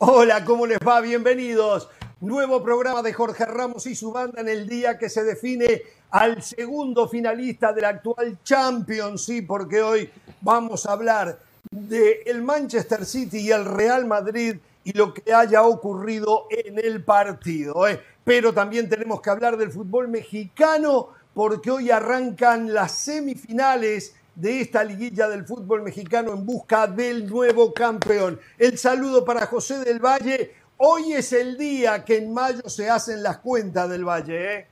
Hola, ¿cómo les va? Bienvenidos. Nuevo programa de Jorge Ramos y su banda en el día que se define al segundo finalista del actual Champions, sí, porque hoy vamos a hablar de el Manchester City y el Real Madrid y lo que haya ocurrido en el partido. ¿eh? Pero también tenemos que hablar del fútbol mexicano porque hoy arrancan las semifinales de esta liguilla del fútbol mexicano en busca del nuevo campeón. El saludo para José del Valle. Hoy es el día que en mayo se hacen las cuentas del Valle. ¿eh?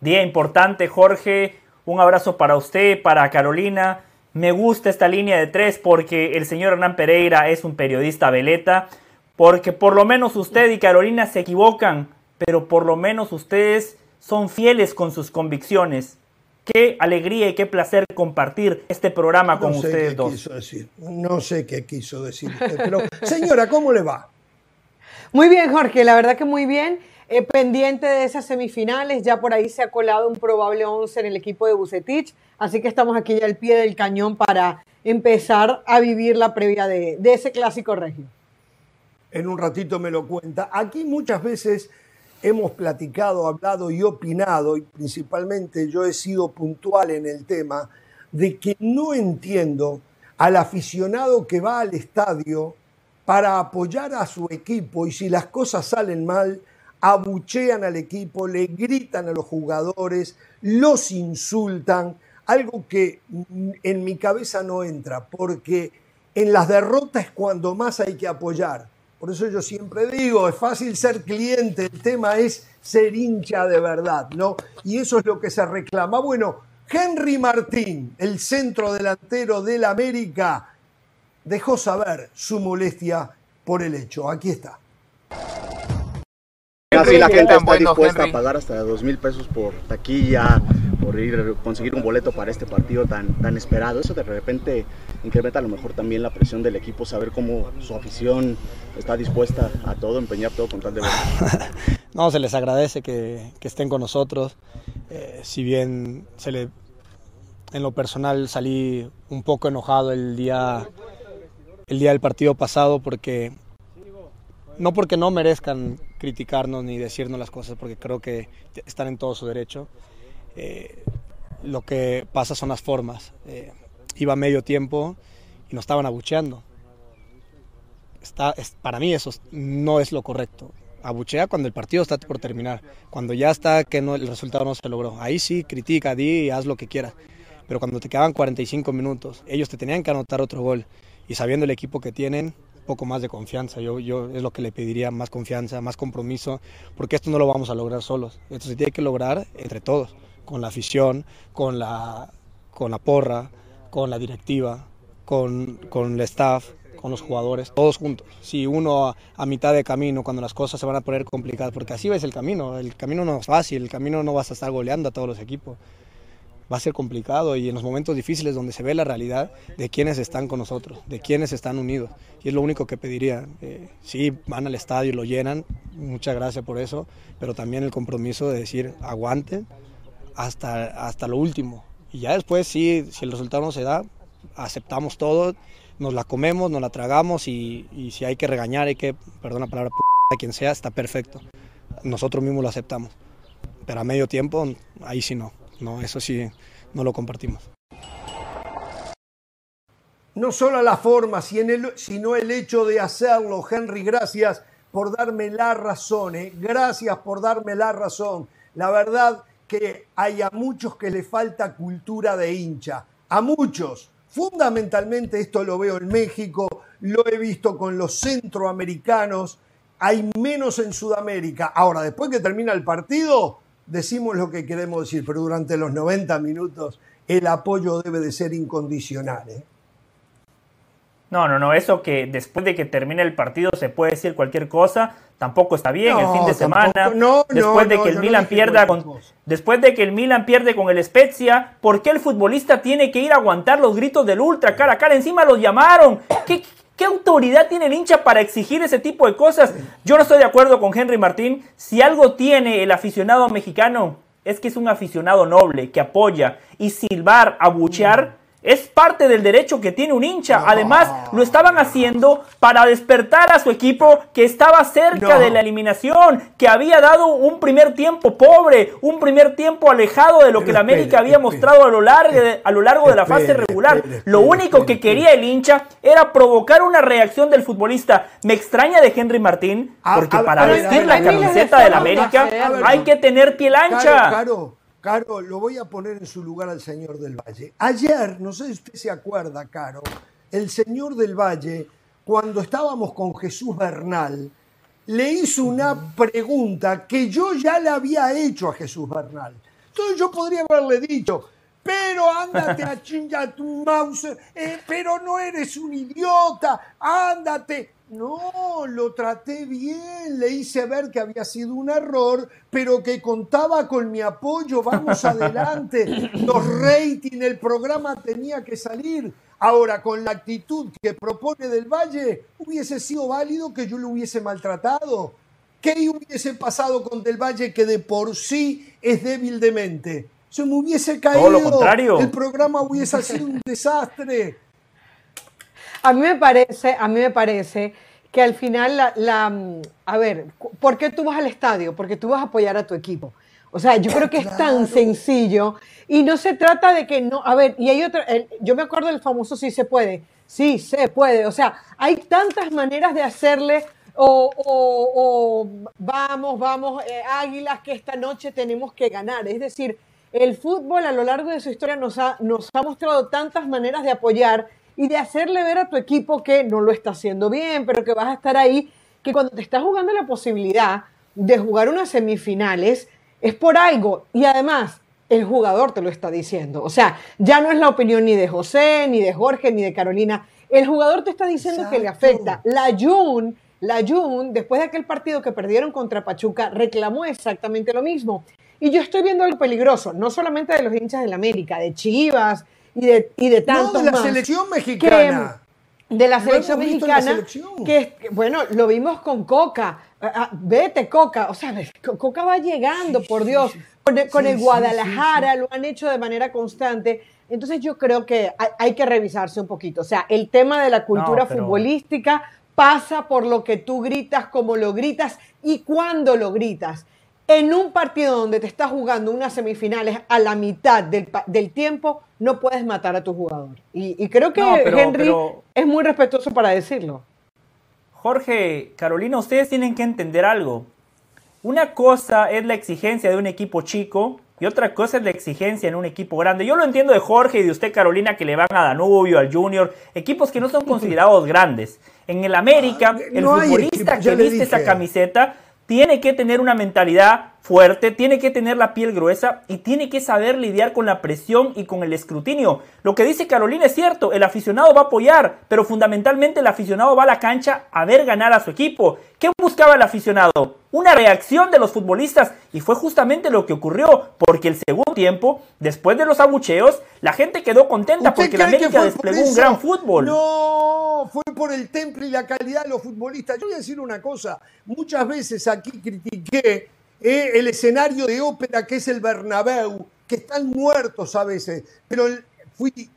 Día importante, Jorge. Un abrazo para usted, para Carolina. Me gusta esta línea de tres porque el señor Hernán Pereira es un periodista veleta. Porque por lo menos usted y Carolina se equivocan, pero por lo menos ustedes son fieles con sus convicciones. Qué alegría y qué placer compartir este programa con ustedes dos. Quiso decir. No sé qué quiso decir usted, pero señora, ¿cómo le va? Muy bien, Jorge, la verdad que muy bien. Eh, pendiente de esas semifinales, ya por ahí se ha colado un probable 11 en el equipo de Bucetich, así que estamos aquí ya al pie del cañón para empezar a vivir la previa de, de ese clásico regio. En un ratito me lo cuenta. Aquí muchas veces hemos platicado, hablado y opinado, y principalmente yo he sido puntual en el tema, de que no entiendo al aficionado que va al estadio para apoyar a su equipo y si las cosas salen mal, abuchean al equipo, le gritan a los jugadores, los insultan, algo que en mi cabeza no entra, porque en las derrotas es cuando más hay que apoyar por eso yo siempre digo, es fácil ser cliente, el tema es ser hincha de verdad, ¿no? Y eso es lo que se reclama. Bueno, Henry Martín, el centro delantero del América, dejó saber su molestia por el hecho. Aquí está. Casi la gente está dispuesta a pagar hasta dos mil pesos por taquilla, por ir conseguir un boleto para este partido tan, tan esperado. Eso de repente incrementa a lo mejor también la presión del equipo, saber cómo su afición está dispuesta a todo, empeñar todo con tal de ver. no, se les agradece que, que estén con nosotros. Eh, si bien se le, en lo personal salí un poco enojado el día, el día del partido pasado porque no porque no merezcan criticarnos ni decirnos las cosas, porque creo que están en todo su derecho. Eh, lo que pasa son las formas. Eh, iba medio tiempo y nos estaban abucheando. Está, para mí eso no es lo correcto. Abuchea cuando el partido está por terminar, cuando ya está que no, el resultado no se logró. Ahí sí, critica, di y haz lo que quieras. Pero cuando te quedaban 45 minutos, ellos te tenían que anotar otro gol y sabiendo el equipo que tienen, poco más de confianza. Yo, yo es lo que le pediría, más confianza, más compromiso, porque esto no lo vamos a lograr solos. Esto se tiene que lograr entre todos, con la afición, con la, con la porra, con la directiva, con, con el staff, con los jugadores, todos juntos. Si uno a, mitad de camino, cuando las cosas se van a poner complicadas, porque así ves el camino, el camino no es fácil, el camino no vas a estar goleando a todos los equipos va a ser complicado y en los momentos difíciles donde se ve la realidad de quienes están con nosotros, de quienes están unidos. Y es lo único que pediría. Eh, sí, van al estadio y lo llenan, muchas gracias por eso, pero también el compromiso de decir aguanten hasta, hasta lo último. Y ya después, sí, si el resultado no se da, aceptamos todo, nos la comemos, nos la tragamos y, si hay que regañar, hay que, perdón la palabra, a quien sea, está perfecto. Nosotros mismos lo aceptamos. Pero a medio tiempo, ahí sí no. No, eso sí, no lo compartimos. No solo la forma, sino el hecho de hacerlo. Henry, gracias por darme la razón. ¿eh? Gracias por darme la razón. La verdad que hay a muchos que le falta cultura de hincha. A muchos. Fundamentalmente esto lo veo en México, lo he visto con los centroamericanos, hay menos en Sudamérica. Ahora, después que termina el partido, decimos lo que queremos decir, pero durante los 90 minutos el apoyo debe de ser incondicional. ¿eh? No, no, no, eso que después de que termine el partido se puede decir cualquier cosa, tampoco está bien no, el fin de semana. No, después no, de que el Milan pierda con después de que el Milan pierde con el Spezia, ¿por qué el futbolista tiene que ir a aguantar los gritos del ultra cara a cara? Encima los llamaron. ¿Qué, ¿Qué autoridad tiene el hincha para exigir ese tipo de cosas? Yo no estoy de acuerdo con Henry Martín. Si algo tiene el aficionado mexicano es que es un aficionado noble, que apoya. Y silbar, abuchear, Es parte del derecho que tiene un hincha. Además, lo estaban haciendo para despertar a su equipo que estaba cerca de la eliminación, que había dado un primer tiempo pobre, un primer tiempo alejado de lo que la América había mostrado a lo largo de, a lo largo de la fase regular. lo único que quería el hincha era provocar una reacción del futbolista. Me extraña de Henry Martín, porque para vestir la camiseta de la América hay que tener piel ancha. Caro, lo voy a poner en su lugar al señor del Valle. Ayer, no sé si usted se acuerda, Caro, el señor del Valle, cuando estábamos con Jesús Bernal, le hizo una pregunta que yo ya le había hecho a Jesús Bernal. Entonces yo podría haberle dicho, pero ándate a chingar tu mouse, eh, pero no eres un idiota, ándate. No, lo traté bien, le hice ver que había sido un error, pero que contaba con mi apoyo, vamos adelante, los ratings, el programa tenía que salir. Ahora, con la actitud que propone Del Valle, hubiese sido válido que yo lo hubiese maltratado. ¿Qué hubiese pasado con Del Valle que de por sí es débil de mente? Se me hubiese caído. lo contrario. El programa hubiese sido un desastre. A mí me parece, a mí me parece que al final la, a ver, ¿por qué tú vas al estadio? Porque tú vas a apoyar a tu equipo. O sea, yo creo que es tan sencillo y no se trata de que no, a ver, y hay otra, yo me acuerdo del famoso sí se puede, sí se puede, o sea, hay tantas maneras de hacerle o, vamos, vamos, eh, águilas que esta noche tenemos que ganar. Es decir, el fútbol a lo largo de su historia nos ha, nos ha mostrado tantas maneras de apoyar y de hacerle ver a tu equipo que no lo está haciendo bien, pero que vas a estar ahí, que cuando te estás jugando la posibilidad de jugar unas semifinales, es por algo. Y además, el jugador te lo está diciendo. O sea, ya no es la opinión ni de José, ni de Jorge, ni de Carolina. El jugador te está diciendo que le afecta. La Jun, la Jun, después de aquel partido que perdieron contra Pachuca, reclamó exactamente lo mismo. Y yo estoy viendo algo peligroso, no solamente de los hinchas del América, de Chivas y de, y de tantos no, de la selección mexicana. de la selección mexicana, que bueno, lo vimos con Coca. Ah, ah, vete, Coca. O sea, Coca va llegando, por Dios. con el, Guadalajara lo han hecho de manera constante. Entonces yo creo que hay, que revisarse un poquito. O sea, el tema de la cultura futbolística pasa por lo que tú gritas, cómo lo gritas y cuándo lo gritas en un partido donde te estás jugando unas semifinales a la mitad del, tiempo, no puedes matar a tu jugador. Y, creo que Henry es muy respetuoso para decirlo. Jorge, Carolina, ustedes tienen que entender algo. Una cosa es la exigencia de un equipo chico y otra cosa es la exigencia en un equipo grande. Yo lo entiendo de Jorge y de usted, Carolina, que le van a Danubio, al Junior, equipos que no son considerados grandes. En el América, ah, el futbolista que viste esa camiseta tiene que tener una mentalidad fuerte, tiene que tener la piel gruesa y tiene que saber lidiar con la presión y con el escrutinio. Lo que dice Carolina es cierto, el aficionado va a apoyar, pero fundamentalmente el aficionado va a la cancha a ver ganar a su equipo. ¿Qué buscaba el aficionado? Una reacción de los futbolistas y fue justamente lo que ocurrió, porque el segundo tiempo, después de los abucheos, la gente quedó contenta porque la América desplegó un gran fútbol. No, fue por el temple y la calidad de los futbolistas. Yo voy a decir una cosa, muchas veces aquí critiqué eh, el escenario de ópera que es el Bernabéu, que están muertos a veces, pero fui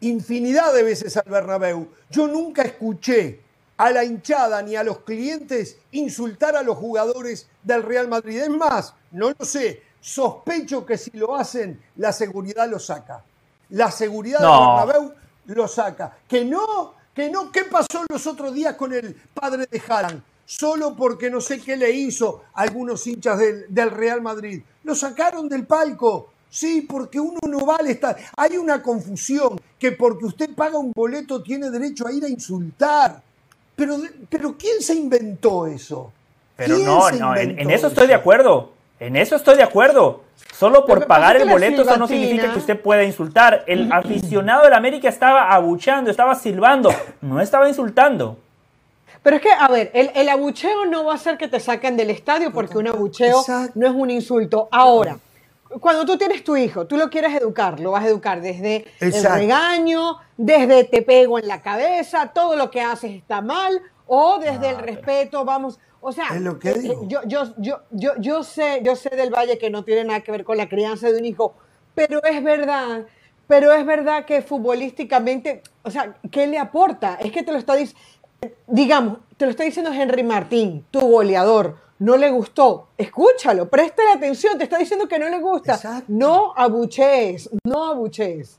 infinidad de veces al Bernabéu. Yo nunca escuché a la hinchada ni a los clientes insultar a los jugadores del Real Madrid. Es más, no lo sé, sospecho que si lo hacen, la seguridad lo saca. La seguridad del Bernabéu lo saca. Que no, que no, ¿qué pasó los otros días con el padre de Haaland? Solo porque no sé qué le hizo a algunos hinchas del, Real Madrid. Lo sacaron del palco. Sí, porque uno no vale estar. Hay una confusión que porque usted paga un boleto tiene derecho a ir a insultar. Pero, pero ¿quién se inventó eso? Pero no, no, en, eso estoy de acuerdo. En eso estoy de acuerdo. Solo por pagar el boleto eso no significa que usted pueda insultar. El aficionado del América estaba abuchando, estaba silbando, no estaba insultando. Pero es que, a ver, el, abucheo no va a hacer que te saquen del estadio porque un abucheo no es un insulto. Ahora, cuando tú tienes tu hijo, tú lo quieres educar, lo vas a educar desde el regaño, desde te pego en la cabeza, todo lo que haces está mal, o desde el respeto, vamos. O sea, es lo que eh, Yo, yo, yo, yo, yo, sé, yo sé del Valle que no tiene nada que ver con la crianza de un hijo, pero es verdad pero es verdad que futbolísticamente, o sea, ¿qué le aporta? Es que te lo está diciendo, digamos, te lo está diciendo Henry Martín, tu goleador, no le gustó, escúchalo, la atención, te está diciendo que no le gusta. No abuchees, no abuchees.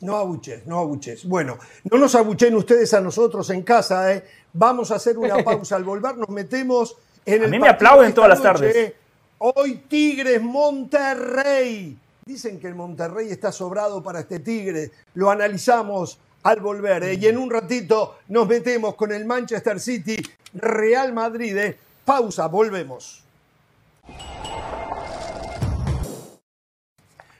No abuches, no abuches. Bueno, no nos abuchen ustedes a nosotros en casa, ¿eh? Vamos a hacer una pausa. Al volver nos metemos en el. A mí me aplauden todas las tardes. Hoy Tigres Monterrey. Dicen que el Monterrey está sobrado para este Tigre. Lo analizamos al volver. ¿eh? Y en un ratito nos metemos con el Manchester City Real Madrid. ¿eh? Pausa, volvemos.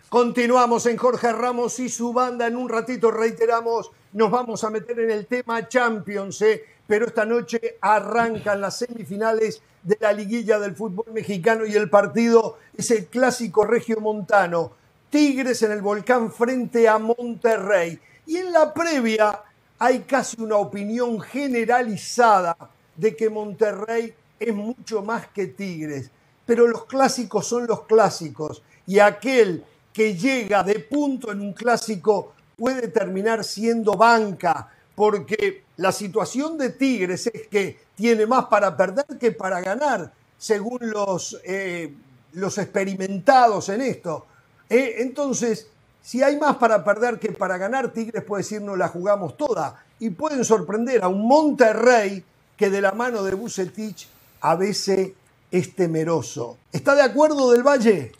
Continuamos en Jorge Ramos y su banda. En un ratito reiteramos, nos vamos a meter en el tema Champions, ¿eh? pero esta noche arrancan las semifinales de la liguilla del fútbol mexicano y el partido es el clásico regio montano. Tigres en el volcán frente a Monterrey. Y en la previa hay casi una opinión generalizada de que Monterrey es mucho más que Tigres. Pero los clásicos son los clásicos y aquel que llega de punto en un clásico puede terminar siendo banca, porque la situación de Tigres es que tiene más para perder que para ganar, según los, eh, los experimentados en esto. Eh, entonces, si hay más para perder que para ganar, Tigres puede decir no la jugamos toda y pueden sorprender a un Monterrey que de la mano de Bucetich a veces es temeroso. ¿Está de acuerdo del Valle?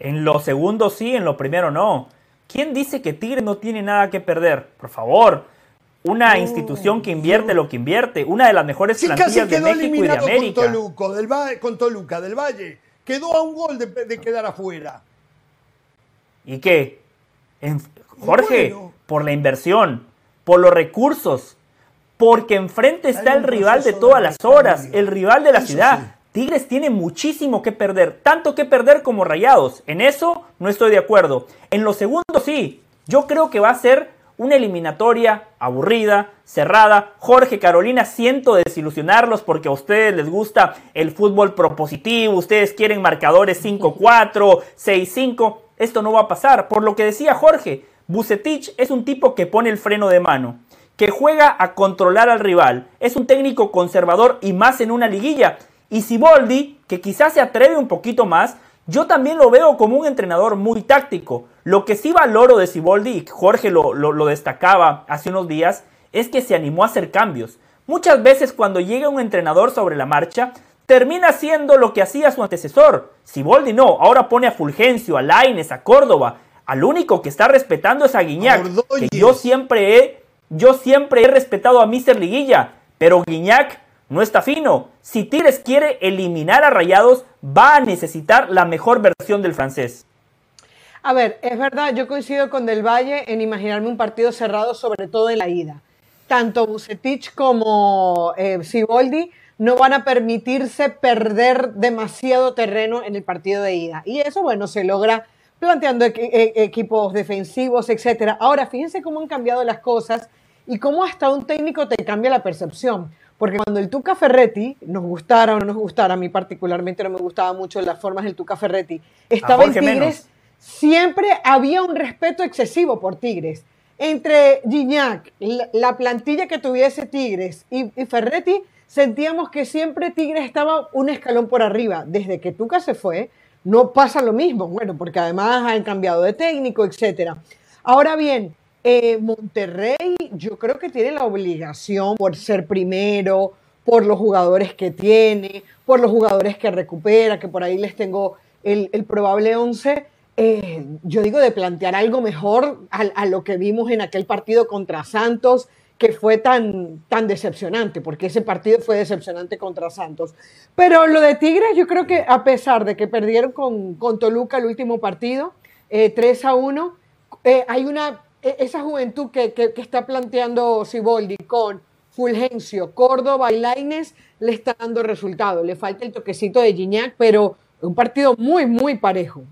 En lo segundo sí, en lo primero no. ¿Quién dice que Tigre no tiene nada que perder? Por favor. Una institución que invierte lo que invierte, una de las mejores plantillas de México y de América. Con, del con Toluca del Valle. Quedó a un gol de, quedar afuera. ¿Y qué? Jorge, por la inversión, por los recursos, porque enfrente está el rival de todas las horas, el rival de la ciudad. Tigres tiene muchísimo que perder, tanto que perder como Rayados. En eso no estoy de acuerdo. En lo segundo sí, yo creo que va a ser una eliminatoria aburrida, cerrada. Jorge, Carolina, siento desilusionarlos porque a ustedes les gusta el fútbol propositivo, ustedes quieren marcadores 5-4, 6-5. Esto no va a pasar. Por lo que decía Jorge, Bucetich es un tipo que pone el freno de mano, que juega a controlar al rival. Es un técnico conservador y más en una liguilla. Y Siboldi, que quizás se atreve un poquito más, yo también lo veo como un entrenador muy táctico. Lo que sí valoro de Siboldi, y Jorge lo, lo, destacaba hace unos días, es que se animó a hacer cambios. Muchas veces cuando llega un entrenador sobre la marcha, termina haciendo lo que hacía su antecesor. Siboldi no, ahora pone a Fulgencio, a Laines, a Córdoba. Al único que está respetando es a Guiñac, que yo siempre he, yo siempre he respetado a Mister Liguilla, pero Guiñac no está fino. Si Tigres quiere eliminar a Rayados, va a necesitar la mejor versión del francés. A ver, es verdad, yo coincido con Del Valle en imaginarme un partido cerrado, sobre todo en la ida. Tanto Bucetich como eh, Siboldi no van a permitirse perder demasiado terreno en el partido de ida. Y eso, bueno, se logra planteando e-, equipos defensivos, etc. Ahora, fíjense cómo han cambiado las cosas y cómo hasta un técnico te cambia la percepción. Porque cuando el Tuca Ferretti, nos gustara o no nos gustara, a mí particularmente no me gustaba mucho las formas del Tuca Ferretti, estaba en Tigres, siempre había un respeto excesivo por Tigres. Entre Gignac, la, plantilla que tuviese Tigres y, Ferretti, sentíamos que siempre Tigres estaba un escalón por arriba. Desde que Tuca se fue, no pasa lo mismo. Bueno, porque además han cambiado de técnico, etc. Ahora bien, eh, Monterrey, yo creo que tiene la obligación por ser primero, por los jugadores que tiene, por los jugadores que recupera, que por ahí les tengo el, probable 11. Eh, yo digo de plantear algo mejor a, lo que vimos en aquel partido contra Santos, que fue tan, tan decepcionante, porque ese partido fue decepcionante contra Santos. Pero lo de Tigres, yo creo que a pesar de que perdieron con, con Toluca el último partido, 3 eh, a 1, hay una e-, esa juventud que, está planteando Siboldi con Fulgencio, Córdoba y Laines le está dando resultado. Le falta el toquecito de Gignac, pero un partido muy, muy parejo.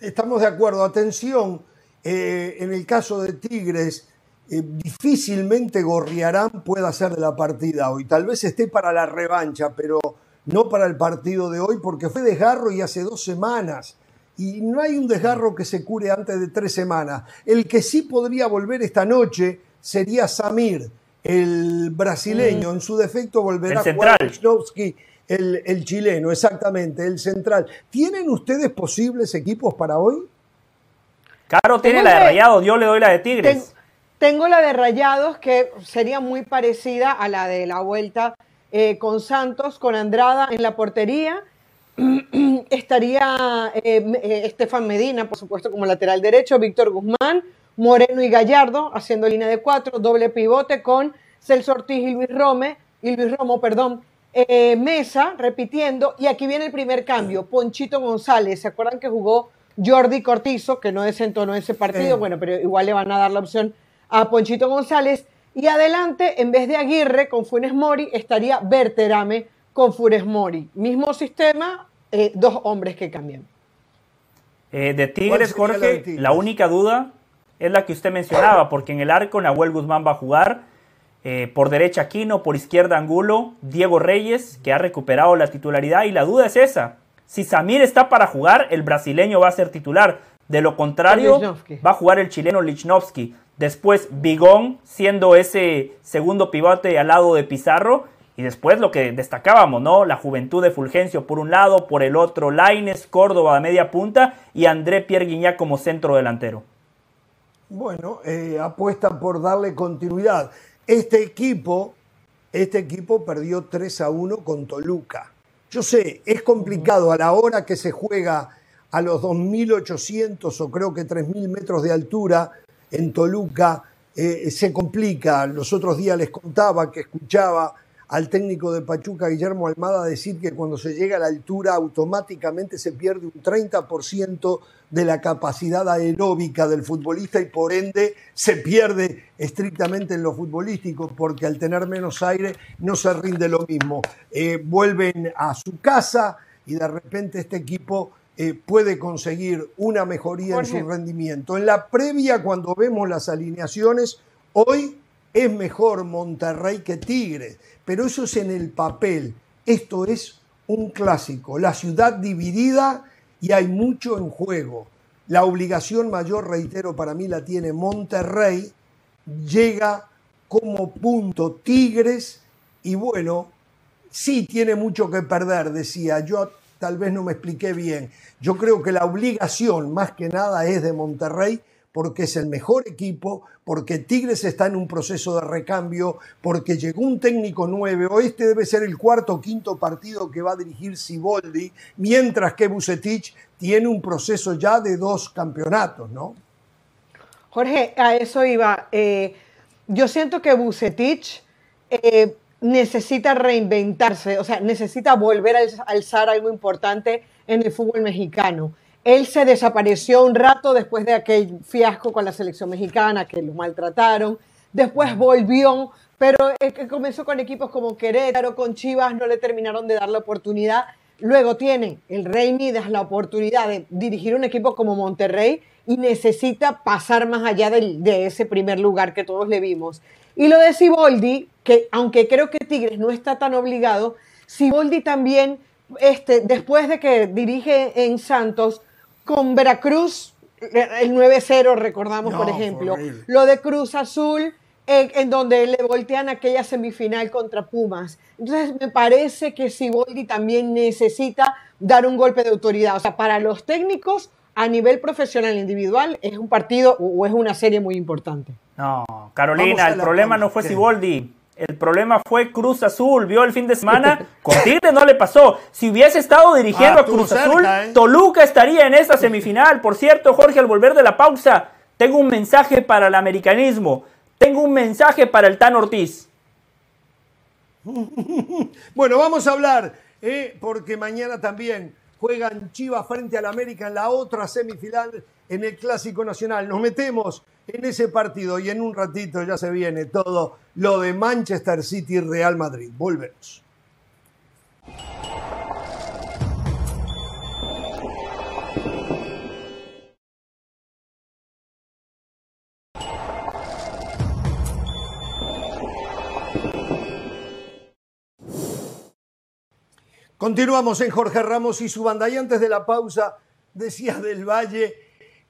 Estamos de acuerdo. Atención, eh, en el caso de Tigres, eh, difícilmente Gorriarán pueda ser de la partida hoy. Tal vez esté para la revancha, pero no para el partido de hoy, porque fue de Garro y hace dos semanas y no hay un desgarro que se cure antes de tres semanas. El que sí podría volver esta noche sería Samir, el brasileño. Mm. En su defecto volverá a jugar el, el chileno, exactamente, el central. ¿Tienen ustedes posibles equipos para hoy? Caro tiene la de Rayados, yo le doy la de Tigres. Tengo la de Rayados, que sería muy parecida a la de la vuelta eh, con Santos, con Andrada en la portería. Estaría eh, eh, Estefan Medina, por supuesto, como lateral derecho, Víctor Guzmán, Moreno y Gallardo, haciendo línea de cuatro, doble pivote con Celso Ortiz y Luis Rome, y Luis Romo, perdón, Mesa, repitiendo, y aquí viene el primer cambio, Ponchito González, ¿se acuerdan que jugó Jordi Cortizo, que no desentonó ese partido, bueno, pero igual le van a dar la opción a Ponchito González. Y adelante, en vez de Aguirre con Funes Mori, estaría Berterame con Funes Mori. Mismo sistema, eh, dos hombres que cambian. Eh, de Tigres, Jorge, la, única duda es la que usted mencionaba, porque en el arco Nahuel Guzmán va a jugar. Eh, por derecha Aquino, por izquierda Angulo, Diego Reyes, que ha recuperado la titularidad. Y la duda es esa, si Samir está para jugar, el brasileño va a ser titular. De lo contrario, va a jugar el chileno Lichnowsky. Después Bigón siendo ese segundo pivote al lado de Pizarro. Y después lo que destacábamos, ¿no? La juventud de Fulgencio por un lado, por el otro Laines, Córdoba a media punta y André Pierre Guignac como centro delantero. Bueno, eh, apuesta por darle continuidad. Este equipo, este equipo perdió 3 a 1 con Toluca. Yo sé, es complicado a la hora que se juega a los 2.800 o creo que 3.000 metros de altura en Toluca, eh, se complica. Los otros días les contaba que escuchaba al técnico de Pachuca, Guillermo Almada, decir que cuando se llega a la altura automáticamente se pierde un 30% de la capacidad aeróbica del futbolista y por ende se pierde estrictamente en lo futbolístico porque al tener menos aire no se rinde lo mismo. Eh, vuelven a su casa y de repente este equipo eh, puede conseguir una mejoría en su rendimiento. En la previa, cuando vemos las alineaciones, hoy es mejor Monterrey que Tigre, pero eso es en el papel. Esto es un clásico, la ciudad dividida y hay mucho en juego. La obligación mayor, reitero, para mí la tiene Monterrey, llega como punto Tigres y bueno, sí tiene mucho que perder, decía. Yo tal vez no me expliqué bien. Yo creo que la obligación más que nada es de Monterrey porque es el mejor equipo, porque Tigres está en un proceso de recambio, porque llegó un técnico nuevo. Este debe ser el cuarto o quinto partido que va a dirigir Siboldi, mientras que Bucetich tiene un proceso ya de dos campeonatos, ¿no? Jorge, a eso iba. Eh, yo siento que Bucetich eh, necesita reinventarse, o sea, necesita volver a alzar algo importante en el fútbol mexicano. Él se desapareció un rato después de aquel fiasco con la selección mexicana, que lo maltrataron. Después volvió, pero comenzó con equipos como Querétaro, con Chivas, no le terminaron de dar la oportunidad. Luego tiene el Rey Midas la oportunidad de dirigir un equipo como Monterrey y necesita pasar más allá de, de ese primer lugar que todos le vimos. Y lo de Siboldi, que aunque creo que Tigres no está tan obligado, Siboldi también, este, después de que dirige en Santos, con Veracruz, el 9-0, recordamos, por ejemplo. Lo de Cruz Azul, en, donde le voltean aquella semifinal contra Pumas. Entonces, me parece que Siboldi también necesita dar un golpe de autoridad. O sea, para los técnicos, a nivel profesional individual, es un partido o es una serie muy importante. No, Carolina, el problema no fue Siboldi. El problema fue Cruz Azul. Vio el fin de semana. Con Tigre no le pasó. Si hubiese estado dirigiendo ah, a Cruz Azul, ¿eh? Toluca estaría en esta semifinal. Por cierto, Jorge, al volver de la pausa, tengo un mensaje para el americanismo. Tengo un mensaje para el Tan Ortiz. bueno, vamos a hablar, ¿eh? porque mañana también juegan Chivas frente al América en la otra semifinal en el Clásico Nacional. Nos metemos en ese partido y en un ratito ya se viene todo lo de Manchester City Real Madrid. Volvemos. Continuamos en Jorge Ramos y su banda y antes de la pausa decía del Valle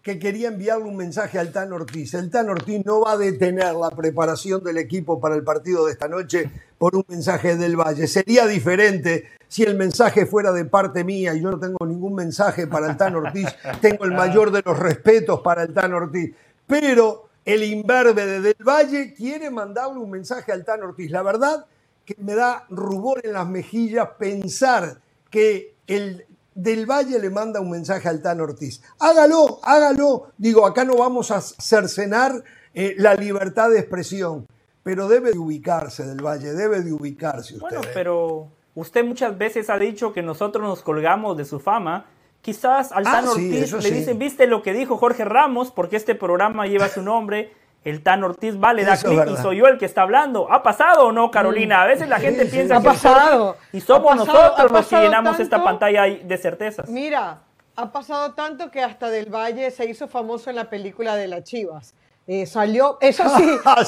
que quería enviarle un mensaje al Tan Ortiz. El Tan Ortiz no va a detener la preparación del equipo para el partido de esta noche por un mensaje del Valle. Sería diferente si el mensaje fuera de parte mía y yo no tengo ningún mensaje para el Tan Ortiz. Tengo el mayor de los respetos para el Tan Ortiz. Pero el imberbe de Del Valle quiere mandarle un mensaje al Tan Ortiz. La verdad que me da rubor en las mejillas pensar que el del Valle le manda un mensaje al Tan Ortiz. Hágalo, hágalo. Digo, acá no vamos a cercenar eh, la libertad de expresión, pero debe de ubicarse del Valle, debe de ubicarse usted. Bueno, pero usted muchas veces ha dicho que nosotros nos colgamos de su fama. Quizás al ah, Tan Ortiz le dicen, viste lo que dijo Jorge Ramos, porque este programa lleva su nombre el Tan Ortiz va, le da clic y soy yo el que está hablando. ¿Ha pasado o no, Carolina? A veces la gente piensa que pasado. y somos nosotros los que llenamos esta pantalla de certezas. Mira, ha pasado tanto que hasta Del Valle se hizo famoso en la película de las Chivas. Eh, salió, eso sí, ah,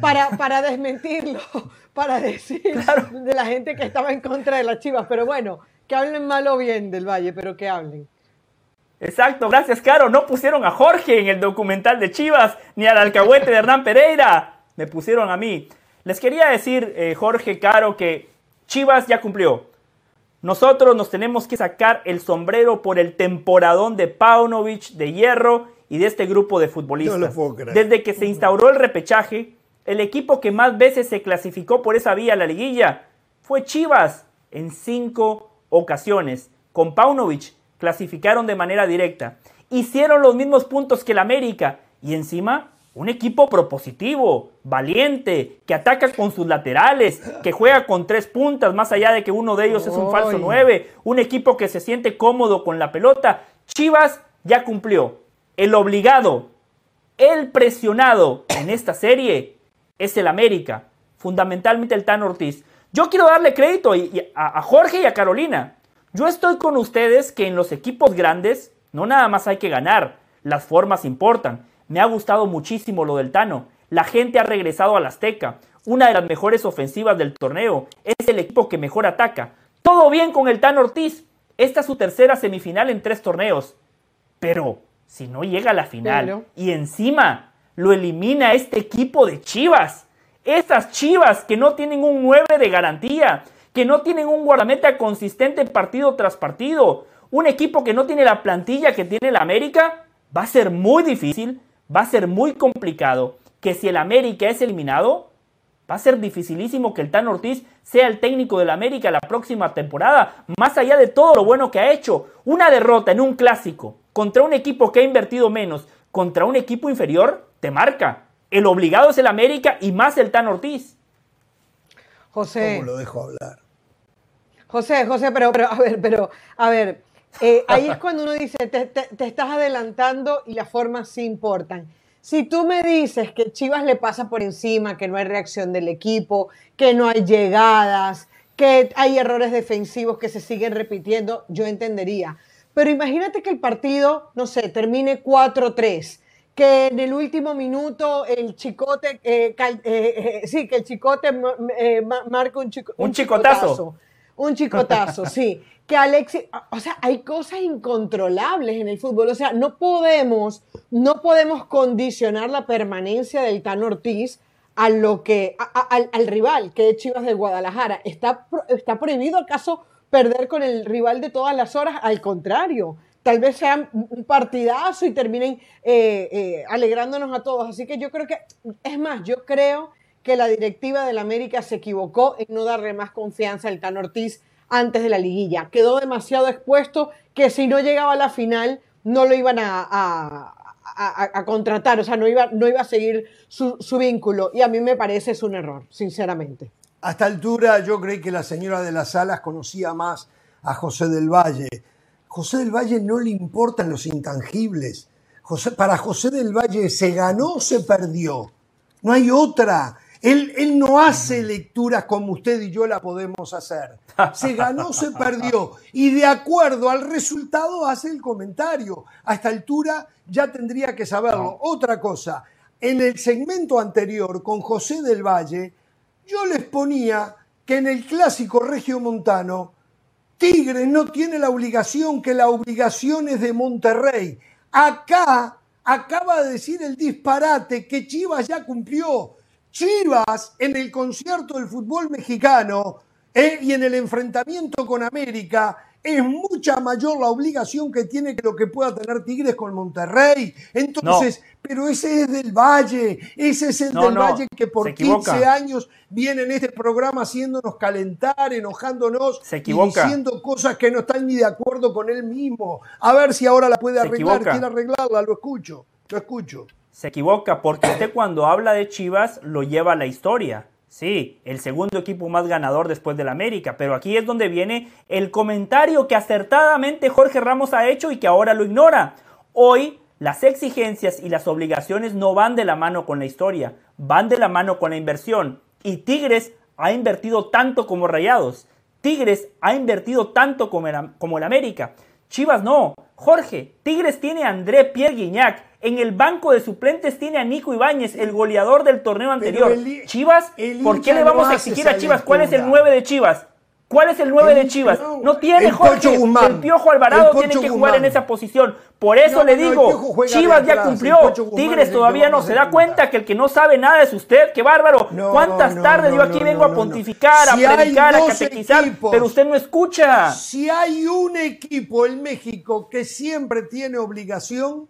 para, para, desmentirlo, para decir de la gente que estaba en contra de las Chivas. Pero bueno, que hablen mal o bien del Valle, pero que hablen. Exacto, gracias Caro. No pusieron a Jorge en el documental de Chivas, ni al alcahuete de Hernán Pereira. Me pusieron a mí. Les quería decir, eh, Jorge, Caro, que Chivas ya cumplió. Nosotros nos tenemos que sacar el sombrero por el temporadón de Paunovic, de Hierro y de este grupo de futbolistas. Desde que se instauró el repechaje, el equipo que más veces se clasificó por esa vía a la liguilla fue Chivas en cinco ocasiones. Con Paunovic clasificaron de manera directa. Hicieron los mismos puntos que el América y encima un equipo propositivo, valiente, que ataca con sus laterales, que juega con tres puntas, más allá de que uno de ellos es un falso nueve, un equipo que se siente cómodo con la pelota. Chivas ya cumplió. El obligado, el presionado en esta serie es el América, fundamentalmente el Tan Ortiz. Yo quiero darle crédito a Jorge y a Carolina. Yo estoy con ustedes que en los equipos grandes no nada más hay que ganar, las formas importan. Me ha gustado muchísimo lo del Tano. La gente ha regresado al Azteca. Una de las mejores ofensivas del torneo. Es el equipo que mejor ataca. Todo bien con el Tano Ortiz. Esta es su tercera semifinal en tres torneos. Pero si no llega a la final y encima lo elimina este equipo de Chivas. Estas Chivas que no tienen un 9 de garantía, que no tienen un guardameta consistente partido tras partido, un equipo que no tiene la plantilla que tiene el América, va a ser muy difícil, va a ser muy complicado, que si el América es eliminado, va a ser dificilísimo que el Tan Ortiz sea el técnico del América la próxima temporada, más allá de todo lo bueno que ha hecho. Una derrota en un clásico contra un equipo que ha invertido menos, contra un equipo inferior, te marca. El obligado es el América y más el Tan Ortiz. José. ¿Cómo lo dejo hablar? José, José, pero, pero a ver, pero, a ver, eh, ahí es cuando uno dice, te, estás adelantando y las formas sí importan. Si tú me dices que Chivas le pasa por encima, que no hay reacción del equipo, que no hay llegadas, que hay errores defensivos que se siguen repitiendo, yo entendería. Pero imagínate que el partido, no sé, termine 4-3, que en el último minuto el chicote, eh, eh, sí, que el chicote marca un, un, chicotazo un chicotazo, sí. Que Alexis, o sea, hay cosas incontrolables en el fútbol. O sea, no podemos, no podemos condicionar la permanencia del Tan Ortiz a lo que, al, rival, que es Chivas de Guadalajara. ¿Está, ¿Está prohibido acaso perder con el rival de todas las horas? Al contrario, tal vez sea un partidazo y terminen eh, eh, alegrándonos a todos. Así que yo creo que, es más, yo creo que la directiva del América se equivocó en no darle más confianza al Tan Ortiz antes de la liguilla. Quedó demasiado expuesto que si no llegaba a la final no lo iban a, contratar, o sea, no iba, no iba a seguir su, vínculo. Y a mí me parece es un error, sinceramente. A esta altura yo creí que la señora de las Salas conocía más a José del Valle. José del Valle no le importan los intangibles. José, para José del Valle se ganó o se perdió. No hay otra. Él, no hace lecturas como usted y yo la podemos hacer. Se ganó, se perdió. Y de acuerdo al resultado hace el comentario. A esta altura ya tendría que saberlo. Otra cosa, en el segmento anterior con José del Valle, yo les ponía que en el clásico regiomontano Tigres no tiene la obligación, que la obligación es de Monterrey. Acá acaba de decir el disparate que Chivas ya cumplió. Chivas en el concierto del fútbol mexicano eh, y en el enfrentamiento con América es mucha mayor la obligación que tiene que lo que pueda tener Tigres con Monterrey. Entonces, pero ese es del Valle, ese es el del Valle que por 15 años viene en este programa haciéndonos calentar, enojándonos y diciendo cosas que no están ni de acuerdo con él mismo. A ver si ahora la puede arreglar, quiere arreglarla, lo escucho, lo escucho. Se equivoca, porque usted cuando habla de Chivas lo lleva a la historia. Sí, el segundo equipo más ganador después del América, pero aquí es donde viene el comentario que acertadamente Jorge Ramos ha hecho y que ahora lo ignora. Hoy las exigencias y las obligaciones no van de la mano con la historia, van de la mano con la inversión. Y Tigres ha invertido tanto como Rayados. Tigres ha invertido tanto como el, América. Chivas no. Jorge, Tigres tiene a André Pierre Guignac, en el banco de suplentes tiene a Nico Ibáñez, el goleador del torneo anterior. Chivas, ¿por qué le vamos a exigir a Chivas? ¿Cuál es el 9 de Chivas? ¿Cuál es el 9 de Chivas? No, tiene Jorge. El Piojo Alvarado tiene que jugar en esa posición. Por eso le digo, Chivas ya cumplió. Tigres todavía no se da cuenta que el que no sabe nada es usted. ¡Qué bárbaro! ¿Cuántas tardes yo aquí vengo a pontificar, a predicar, a catequizar? pero usted no escucha. Si hay un equipo en México que siempre tiene obligación,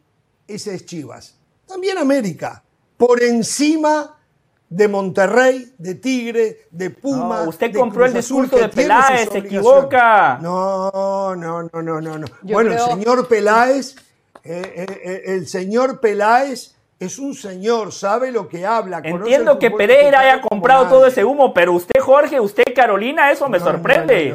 ese es Chivas. También América, por encima de Monterrey, de Tigre, de Puma. usted compró el discurso de Peláez, se equivoca. No, no, no, no, no. Bueno, el señor Peláez, eh, eh, eh, el señor Peláez es un señor, sabe lo que habla. Entiendo que Pereira haya comprado todo ese humo, pero usted, Jorge, usted, Carolina, eso me sorprende.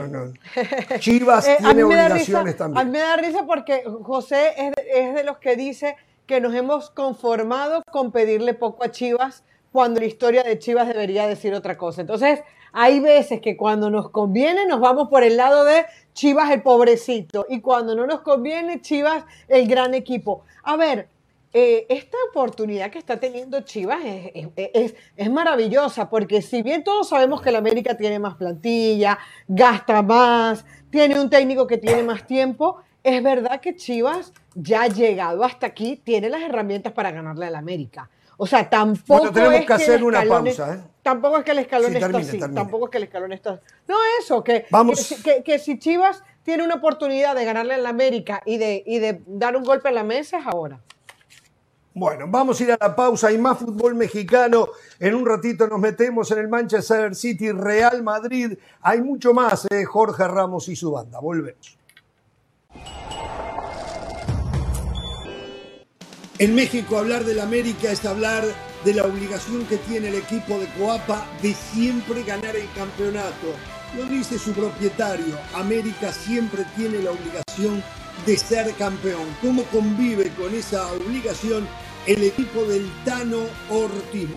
Chivas tiene obligaciones también. A mí me da risa porque José es de los que dice que nos hemos conformado con pedirle poco a Chivas cuando la historia de Chivas debería decir otra cosa. Entonces, hay veces que cuando nos conviene nos vamos por el lado de Chivas el pobrecito y cuando no nos conviene Chivas el gran equipo. A ver, eh, esta oportunidad que está teniendo Chivas es, es, maravillosa porque si bien todos sabemos que la América tiene más plantilla, gasta más, tiene un técnico que tiene más tiempo, es verdad que Chivas ya ha llegado hasta aquí, tiene las herramientas para ganarle a la América. O sea, tampoco tenemos es que hacer una pausa, ¿eh? Tampoco es que el escalón está así. Tampoco es que el escalón está. No, eso, que, Que, si Chivas tiene una oportunidad de ganarle a la América y de, y de dar un golpe en la mesa es ahora. Bueno, vamos a ir a la pausa. Hay más fútbol mexicano. En un ratito nos metemos en el Manchester City, Real Madrid. Hay mucho más, ¿eh? Jorge Ramos y su banda. Volvemos. En México hablar del América es hablar de la obligación que tiene el equipo de Coapa de siempre ganar el campeonato. Lo dice su propietario, América siempre tiene la obligación de ser campeón. ¿Cómo convive con esa obligación el equipo del Tano Ortiz?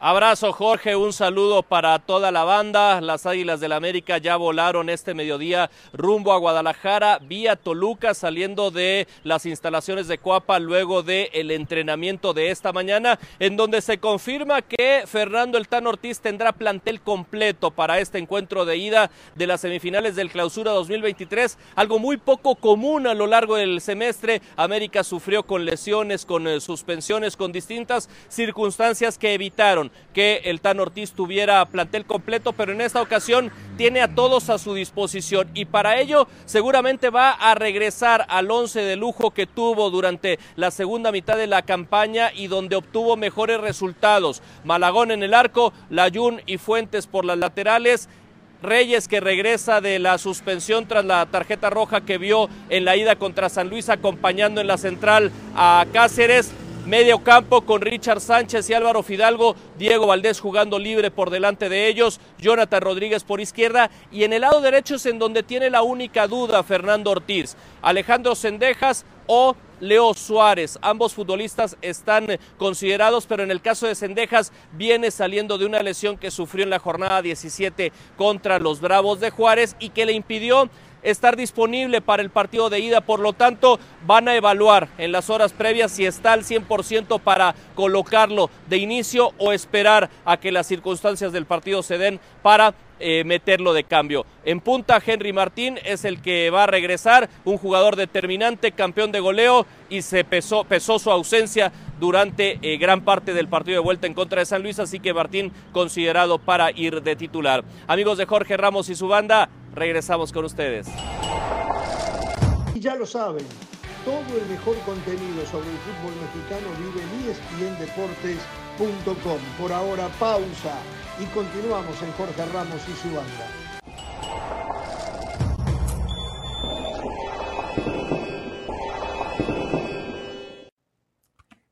Abrazo Jorge, un saludo para toda la banda. Las Águilas del América ya volaron este mediodía rumbo a Guadalajara vía Toluca saliendo de las instalaciones de Coapa luego del el entrenamiento de esta mañana en donde se confirma que Fernando El Tan Ortiz tendrá plantel completo para este encuentro de ida de las semifinales del Clausura 2023, algo muy poco común a lo largo del semestre. América sufrió con lesiones, con eh, suspensiones, con distintas circunstancias que evitaron que el Tan Ortiz tuviera plantel completo, pero en esta ocasión tiene a todos a su disposición y para ello seguramente va a regresar al once de lujo que tuvo durante la segunda mitad de la campaña y donde obtuvo mejores resultados. Malagón en el arco, Layún y Fuentes por las laterales. Reyes que regresa de la suspensión tras la tarjeta roja que vio en la ida contra San Luis acompañando en la central a Cáceres Medio campo con Richard Sánchez y Álvaro Fidalgo, Diego Valdés jugando libre por delante de ellos, Jonathan Rodríguez por izquierda y en el lado derecho es en donde tiene la única duda Fernando Ortiz, Alejandro Sendejas o Leo Suárez. Ambos futbolistas están considerados, pero en el caso de Sendejas viene saliendo de una lesión que sufrió en la jornada 17 contra los Bravos de Juárez y que le impidió estar disponible para el partido de ida. Por lo tanto, van a evaluar en las horas previas si está al 100% para colocarlo de inicio o esperar a que las circunstancias del partido se den para eh, meterlo de cambio. En punta, Henry Martín es el que va a regresar, un jugador determinante, campeón de goleo y se pesó, pesó su ausencia durante eh, gran parte del partido de vuelta en contra de San Luis, así que Martín considerado para ir de titular. Amigos de Jorge Ramos y su banda, regresamos con ustedes. Y ya lo saben, todo el mejor contenido sobre el fútbol mexicano vive en espndeportes.com. Por ahora, pausa y continuamos en Jorge Ramos y su banda.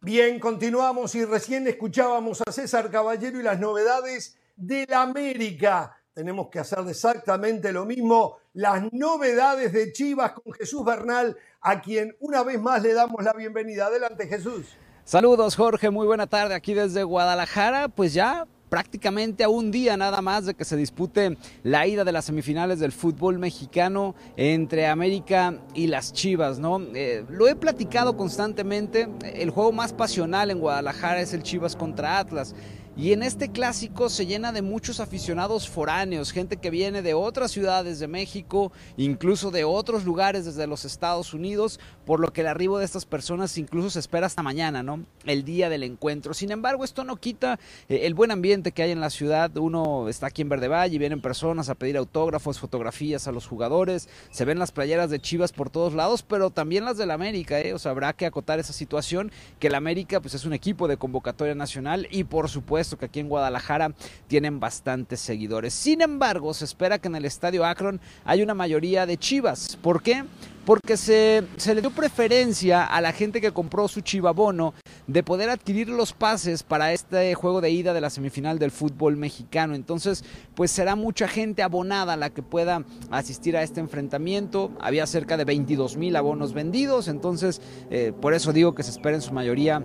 Bien, continuamos y recién escuchábamos a César Caballero y las novedades de la América. Tenemos que hacer exactamente lo mismo, las novedades de Chivas con Jesús Bernal, a quien una vez más le damos la bienvenida. Adelante, Jesús. Saludos, Jorge, muy buena tarde aquí desde Guadalajara. Pues ya prácticamente a un día nada más de que se dispute la ida de las semifinales del fútbol mexicano entre América y las Chivas, ¿no? Eh, lo he platicado constantemente, el juego más pasional en Guadalajara es el Chivas contra Atlas. Y en este clásico se llena de muchos aficionados foráneos, gente que viene de otras ciudades de México, incluso de otros lugares desde los Estados Unidos, por lo que el arribo de estas personas incluso se espera hasta mañana, ¿no? El día del encuentro. Sin embargo, esto no quita eh, el buen ambiente que hay en la ciudad. Uno está aquí en Verde Valle y vienen personas a pedir autógrafos, fotografías a los jugadores. Se ven las playeras de Chivas por todos lados, pero también las del América, ¿eh? O sea, habrá que acotar esa situación, que el América pues es un equipo de convocatoria nacional y por supuesto que aquí en Guadalajara tienen bastantes seguidores. Sin embargo, se espera que en el estadio Akron haya una mayoría de chivas. ¿Por qué? Porque se, se le dio preferencia a la gente que compró su chivabono de poder adquirir los pases para este juego de ida de la semifinal del fútbol mexicano. Entonces, pues será mucha gente abonada la que pueda asistir a este enfrentamiento. Había cerca de 22 mil abonos vendidos, entonces eh, por eso digo que se espera en su mayoría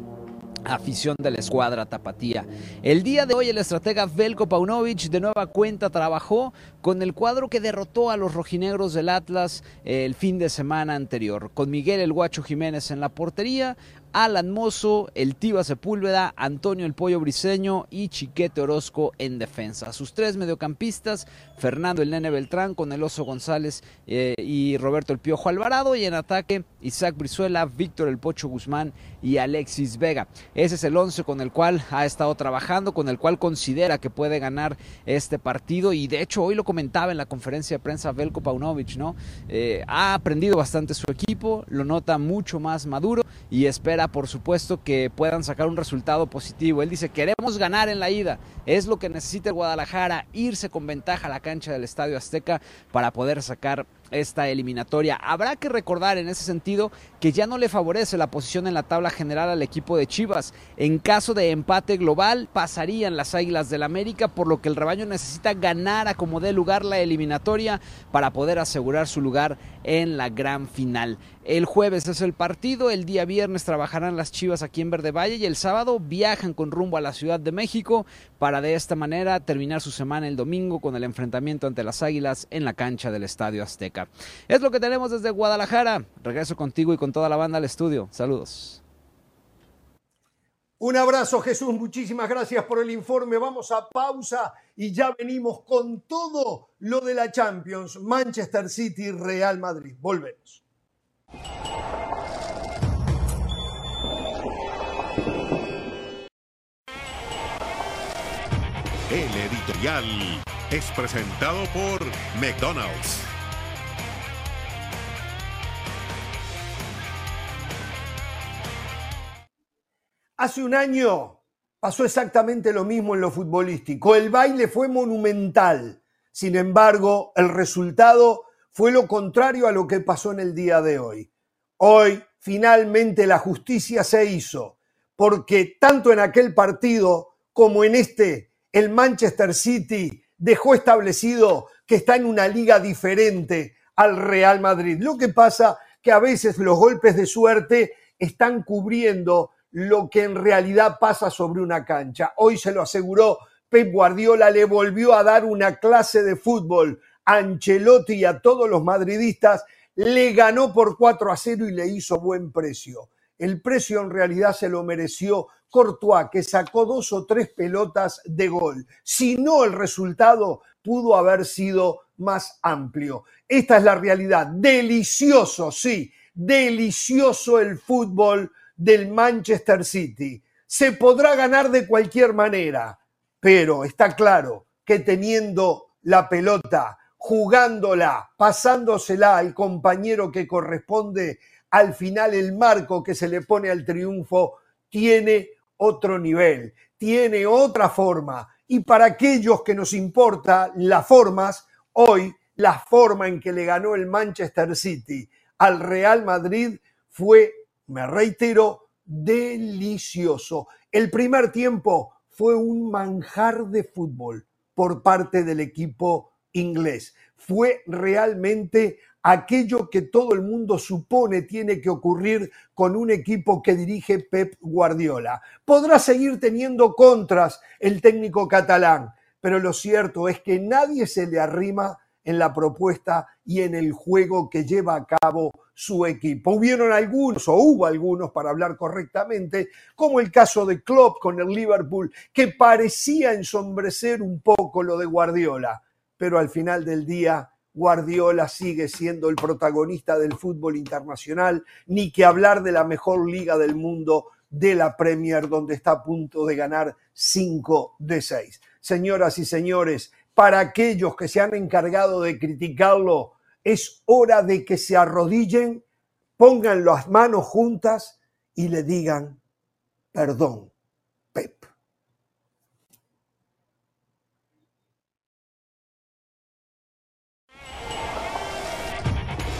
afición de la escuadra tapatía. El día de hoy el estratega Velko Paunovic de nueva cuenta trabajó con el cuadro que derrotó a los rojinegros del Atlas el fin de semana anterior, con Miguel el Guacho Jiménez en la portería, Alan Mozo, el Tiba Sepúlveda, Antonio el Pollo Briseño y Chiquete Orozco en defensa. Sus tres mediocampistas, Fernando el Nene Beltrán con el Oso González eh, y Roberto el Piojo Alvarado y en ataque Isaac Brizuela, Víctor el Pocho Guzmán y Alexis Vega. Ese es el once con el cual ha estado trabajando, con el cual considera que puede ganar este partido y de hecho hoy lo comentaba en la conferencia de prensa Velko Paunovic, ¿no? Eh, ha aprendido bastante su equipo, lo nota mucho más maduro y espera por supuesto, que puedan sacar un resultado positivo. Él dice, queremos ganar en la ida. Es lo que necesita el Guadalajara, irse con ventaja a la cancha del Estadio Azteca para poder sacar esta eliminatoria. Habrá que recordar en ese sentido que ya no le favorece la posición en la tabla general al equipo de Chivas. En caso de empate global, pasarían las Águilas del América, por lo que el rebaño necesita ganar a como dé lugar la eliminatoria para poder asegurar su lugar en la gran final. El jueves es el partido, el día viernes trabajarán las Chivas aquí en Verde Valle y el sábado viajan con rumbo a la Ciudad de México para de esta manera terminar su semana el domingo con el enfrentamiento ante las Águilas en la cancha del Estadio Azteca. Es lo que tenemos desde Guadalajara. Regreso contigo y con toda la banda al estudio. Saludos. Un abrazo Jesús, muchísimas gracias por el informe. Vamos a pausa y ya venimos con todo lo de la Champions, Manchester City, Real Madrid. Volvemos. El editorial es presentado por McDonald's. Hace un año pasó exactamente lo mismo en lo futbolístico. El baile fue monumental. Sin embargo, el resultado fue lo contrario a lo que pasó en el día de hoy. Hoy finalmente la justicia se hizo, porque tanto en aquel partido como en este, el Manchester City dejó establecido que está en una liga diferente al Real Madrid. Lo que pasa que a veces los golpes de suerte están cubriendo lo que en realidad pasa sobre una cancha. Hoy se lo aseguró Pep Guardiola, le volvió a dar una clase de fútbol Ancelotti y a todos los madridistas, le ganó por 4 a 0 y le hizo buen precio. El precio en realidad se lo mereció Courtois, que sacó dos o tres pelotas de gol. Si no, el resultado pudo haber sido más amplio. Esta es la realidad. Delicioso, sí, delicioso el fútbol del Manchester City. Se podrá ganar de cualquier manera, pero está claro que teniendo la pelota, jugándola, pasándosela al compañero que corresponde, al final el marco que se le pone al triunfo tiene otro nivel, tiene otra forma. Y para aquellos que nos importa las formas, hoy la forma en que le ganó el Manchester City al Real Madrid fue, me reitero, delicioso. El primer tiempo fue un manjar de fútbol por parte del equipo inglés. Fue realmente aquello que todo el mundo supone tiene que ocurrir con un equipo que dirige Pep Guardiola. Podrá seguir teniendo contras el técnico catalán, pero lo cierto es que nadie se le arrima en la propuesta y en el juego que lleva a cabo su equipo. Hubieron algunos, o hubo algunos, para hablar correctamente, como el caso de Klopp con el Liverpool, que parecía ensombrecer un poco lo de Guardiola, pero al final del día Guardiola sigue siendo el protagonista del fútbol internacional, ni que hablar de la mejor liga del mundo, de la Premier, donde está a punto de ganar 5 de 6. Señoras y señores, para aquellos que se han encargado de criticarlo, es hora de que se arrodillen, pongan las manos juntas y le digan, perdón,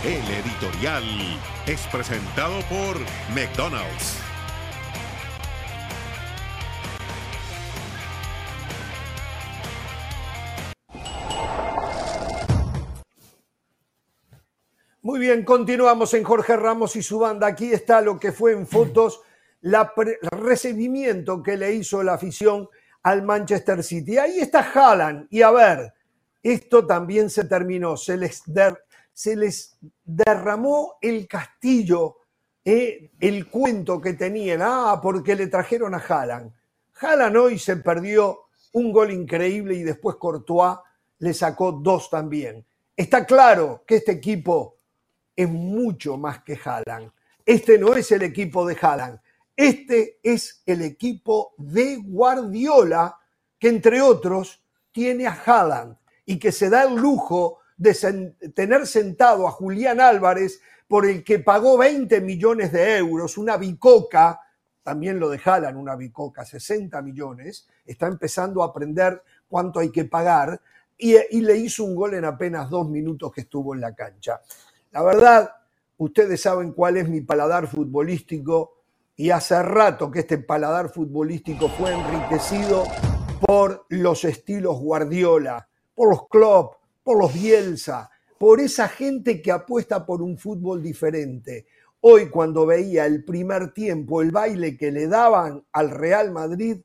El editorial es presentado por McDonald's. Muy bien, continuamos en Jorge Ramos y su banda. Aquí está lo que fue en fotos el recibimiento que le hizo la afición al Manchester City. Ahí está Haaland. Y a ver, esto también se terminó. Se les, se les derramó el castillo, eh, el cuento que tenían. Ah, porque le trajeron a Haaland. Haaland hoy se perdió un gol increíble y después Courtois le sacó dos también. Está claro que este equipo es mucho más que Haaland. Este no es el equipo de Haaland. Este es el equipo de Guardiola, que entre otros tiene a Haaland y que se da el lujo de tener sentado a Julián Álvarez por el que pagó 20 millones de euros, una bicoca, también lo de Haaland, una bicoca, 60 millones, está empezando a aprender cuánto hay que pagar y, le hizo un gol en apenas dos minutos que estuvo en la cancha. La verdad, ustedes saben cuál es mi paladar futbolístico y hace rato que este paladar futbolístico fue enriquecido por los estilos Guardiola, por los Klopp, por los Bielsa, por esa gente que apuesta por un fútbol diferente. Hoy cuando veía el primer tiempo, el baile que le daban al Real Madrid,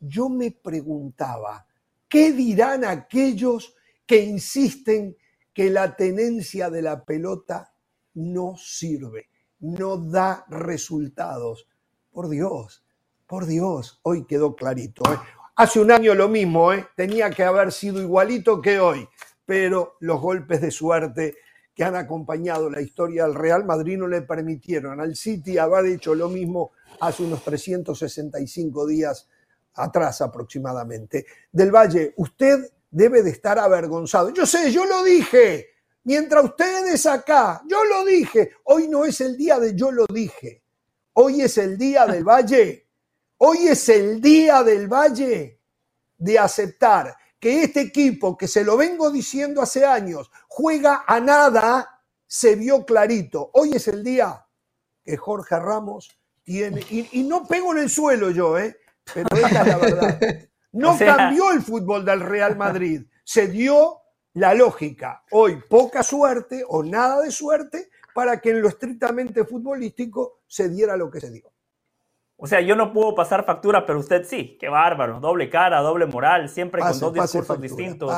yo me preguntaba, ¿qué dirán aquellos que insisten que la tenencia de la pelota no sirve, no da resultados. Por Dios, por Dios, hoy quedó clarito. ¿eh? Hace un año lo mismo, ¿eh? tenía que haber sido igualito que hoy, pero los golpes de suerte que han acompañado la historia del Real Madrid no le permitieron al City haber hecho lo mismo hace unos 365 días atrás aproximadamente. Del Valle, usted debe de estar avergonzado. Yo sé, yo lo dije. Mientras ustedes acá, yo lo dije. Hoy no es el día de yo lo dije. Hoy es el día del Valle. Hoy es el día del Valle de aceptar que este equipo, que se lo vengo diciendo hace años, juega a nada, se vio clarito. Hoy es el día que Jorge Ramos tiene, y, no pego en el suelo yo, ¿eh? pero esta es la verdad. No cambió el fútbol del Real Madrid, se dio la lógica. Hoy poca suerte o nada de suerte para que en lo estrictamente futbolístico se diera lo que se dio. O sea, yo no puedo pasar factura, pero usted sí. Qué bárbaro. Doble cara, doble moral, siempre con dos discursos distintos.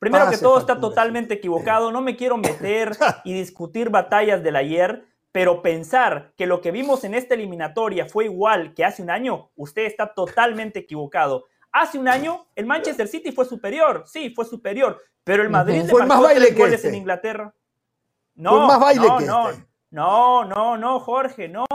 Primero que todo está totalmente equivocado, no me quiero meter y discutir batallas del ayer, pero pensar que lo que vimos en esta eliminatoria fue igual que hace un año, usted está totalmente equivocado. Hace un año el Manchester City fue superior, sí, fue superior, pero el Madrid fue más baile que goles este. en Inglaterra. No, más baile no, que no, este. no, no, no, Jorge, no.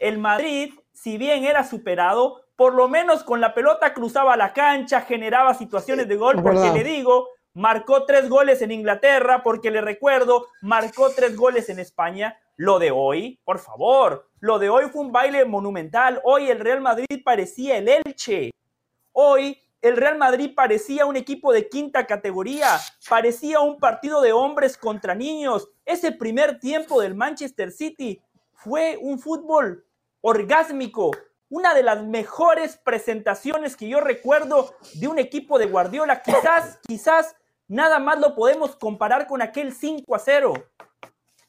El Madrid, si bien era superado, por lo menos con la pelota cruzaba la cancha, generaba situaciones de gol, porque verdad. le digo, marcó tres goles en Inglaterra, porque le recuerdo, marcó tres goles en España. Lo de hoy, por favor, lo de hoy fue un baile monumental. Hoy el Real Madrid parecía el Elche. Hoy el Real Madrid parecía un equipo de quinta categoría, parecía un partido de hombres contra niños. Ese primer tiempo del Manchester City fue un fútbol orgásmico, una de las mejores presentaciones que yo recuerdo de un equipo de Guardiola. Quizás, quizás nada más lo podemos comparar con aquel 5 a 0,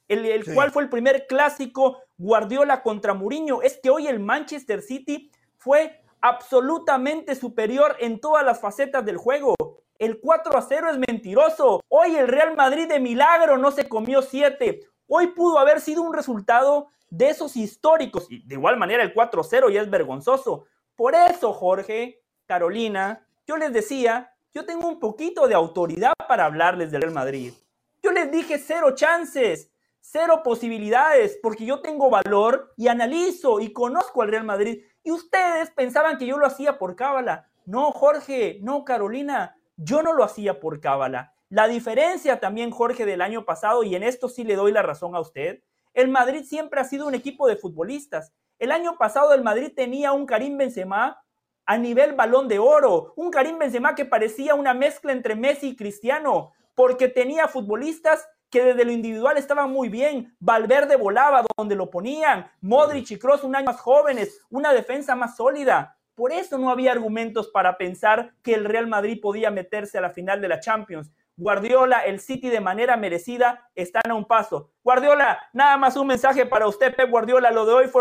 el, el Sí. cual fue el primer clásico Guardiola contra Mourinho. Es que hoy el Manchester City fue absolutamente superior en todas las facetas del juego. El 4 a 0 es mentiroso. Hoy el Real Madrid de milagro no se comió 7. Hoy pudo haber sido un resultado de esos históricos. Y de igual manera el 4 a 0 ya es vergonzoso. Por eso, Jorge, Carolina, yo les decía, yo tengo un poquito de autoridad para hablarles del Real Madrid. Yo les dije cero chances, cero posibilidades, porque yo tengo valor y analizo y conozco al Real Madrid. Y ustedes pensaban que yo lo hacía por cábala. No, Jorge, no, Carolina, yo no lo hacía por cábala. La diferencia también, Jorge, del año pasado, y en esto sí le doy la razón a usted, el Madrid siempre ha sido un equipo de futbolistas. El año pasado el Madrid tenía un Karim Benzema a nivel balón de oro, un Karim Benzema que parecía una mezcla entre Messi y Cristiano, porque tenía futbolistas que desde lo individual estaban muy bien. Valverde volaba donde lo ponían, Modric y Kroos un año más jóvenes, una defensa más sólida. Por eso no había argumentos para pensar que el Real Madrid podía meterse a la final de la Champions. Guardiola, el City de manera merecida están a un paso. Guardiola, nada más un mensaje para usted, Pep Guardiola, lo de hoy fue.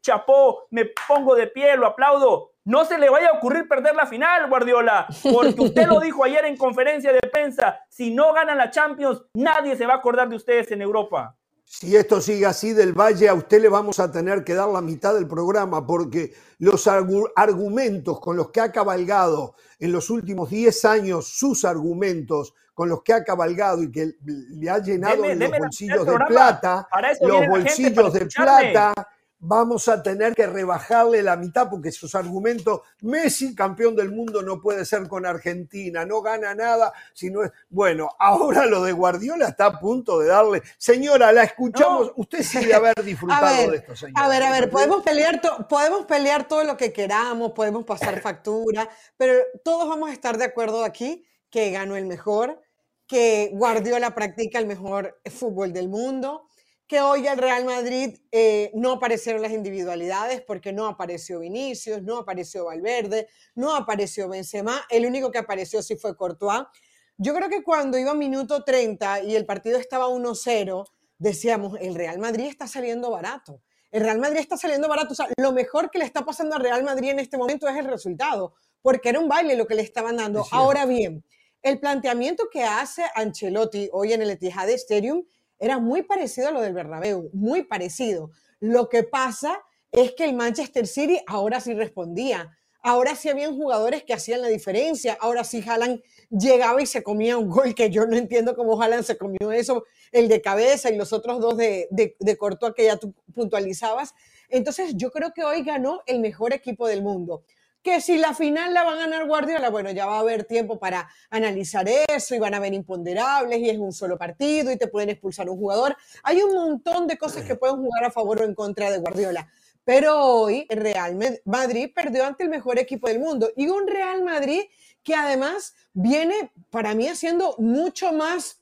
Chapó, me pongo de pie, lo aplaudo. No se le vaya a ocurrir perder la final, Guardiola, porque usted lo dijo ayer en conferencia de prensa, si no ganan la Champions, nadie se va a acordar de ustedes en Europa. Si esto sigue así del Valle, a usted le vamos a tener que dar la mitad del programa porque los argu- argumentos con los que ha cabalgado en los últimos 10 años, sus argumentos con los que ha cabalgado y que le ha llenado Deme- los bolsillos de plata, los gente, bolsillos de plata, vamos a tener que rebajarle la mitad porque sus argumentos, Messi campeón del mundo no puede ser con Argentina, no gana nada, si no es, bueno, ahora lo de Guardiola está a punto de darle, señora, la escuchamos, usted sí haber disfrutado ver, de esto, señora. A ver, a ver, podemos pelear, to- podemos pelear todo lo que queramos, podemos pasar factura, pero todos vamos a estar de acuerdo aquí que ganó el mejor, que Guardiola practica el mejor fútbol del mundo, que hoy el Real Madrid eh, no aparecieron las individualidades porque no apareció Vinicius, no apareció Valverde, no apareció Benzema, el único que apareció sí fue Courtois. Yo creo que cuando iba minuto 30 y el partido estaba 1-0, decíamos, el Real Madrid está saliendo barato. El Real Madrid está saliendo barato. O sea, lo mejor que le está pasando al Real Madrid en este momento es el resultado, porque era un baile lo que le estaban dando. Ahora bien, el planteamiento que hace Ancelotti hoy en el Etihad Stadium era muy parecido a lo del Bernabéu, muy parecido. Lo que pasa es que el Manchester City ahora sí respondía. Ahora sí habían jugadores que hacían la diferencia. Ahora sí Haaland llegaba y se comía un gol que yo no entiendo cómo Haaland se comió eso, el de cabeza y los otros dos de, de, de que ya tú puntualizabas. Entonces yo creo que hoy ganó el mejor equipo del mundo. Que si la final la va a ganar Guardiola, bueno, ya va a haber tiempo para analizar eso y van a haber imponderables y es un solo partido y te pueden expulsar un jugador. Hay un montón de cosas que pueden jugar a favor o en contra de Guardiola. Pero hoy Real Madrid perdió ante el mejor equipo del mundo y un Real Madrid que además viene para mí haciendo mucho más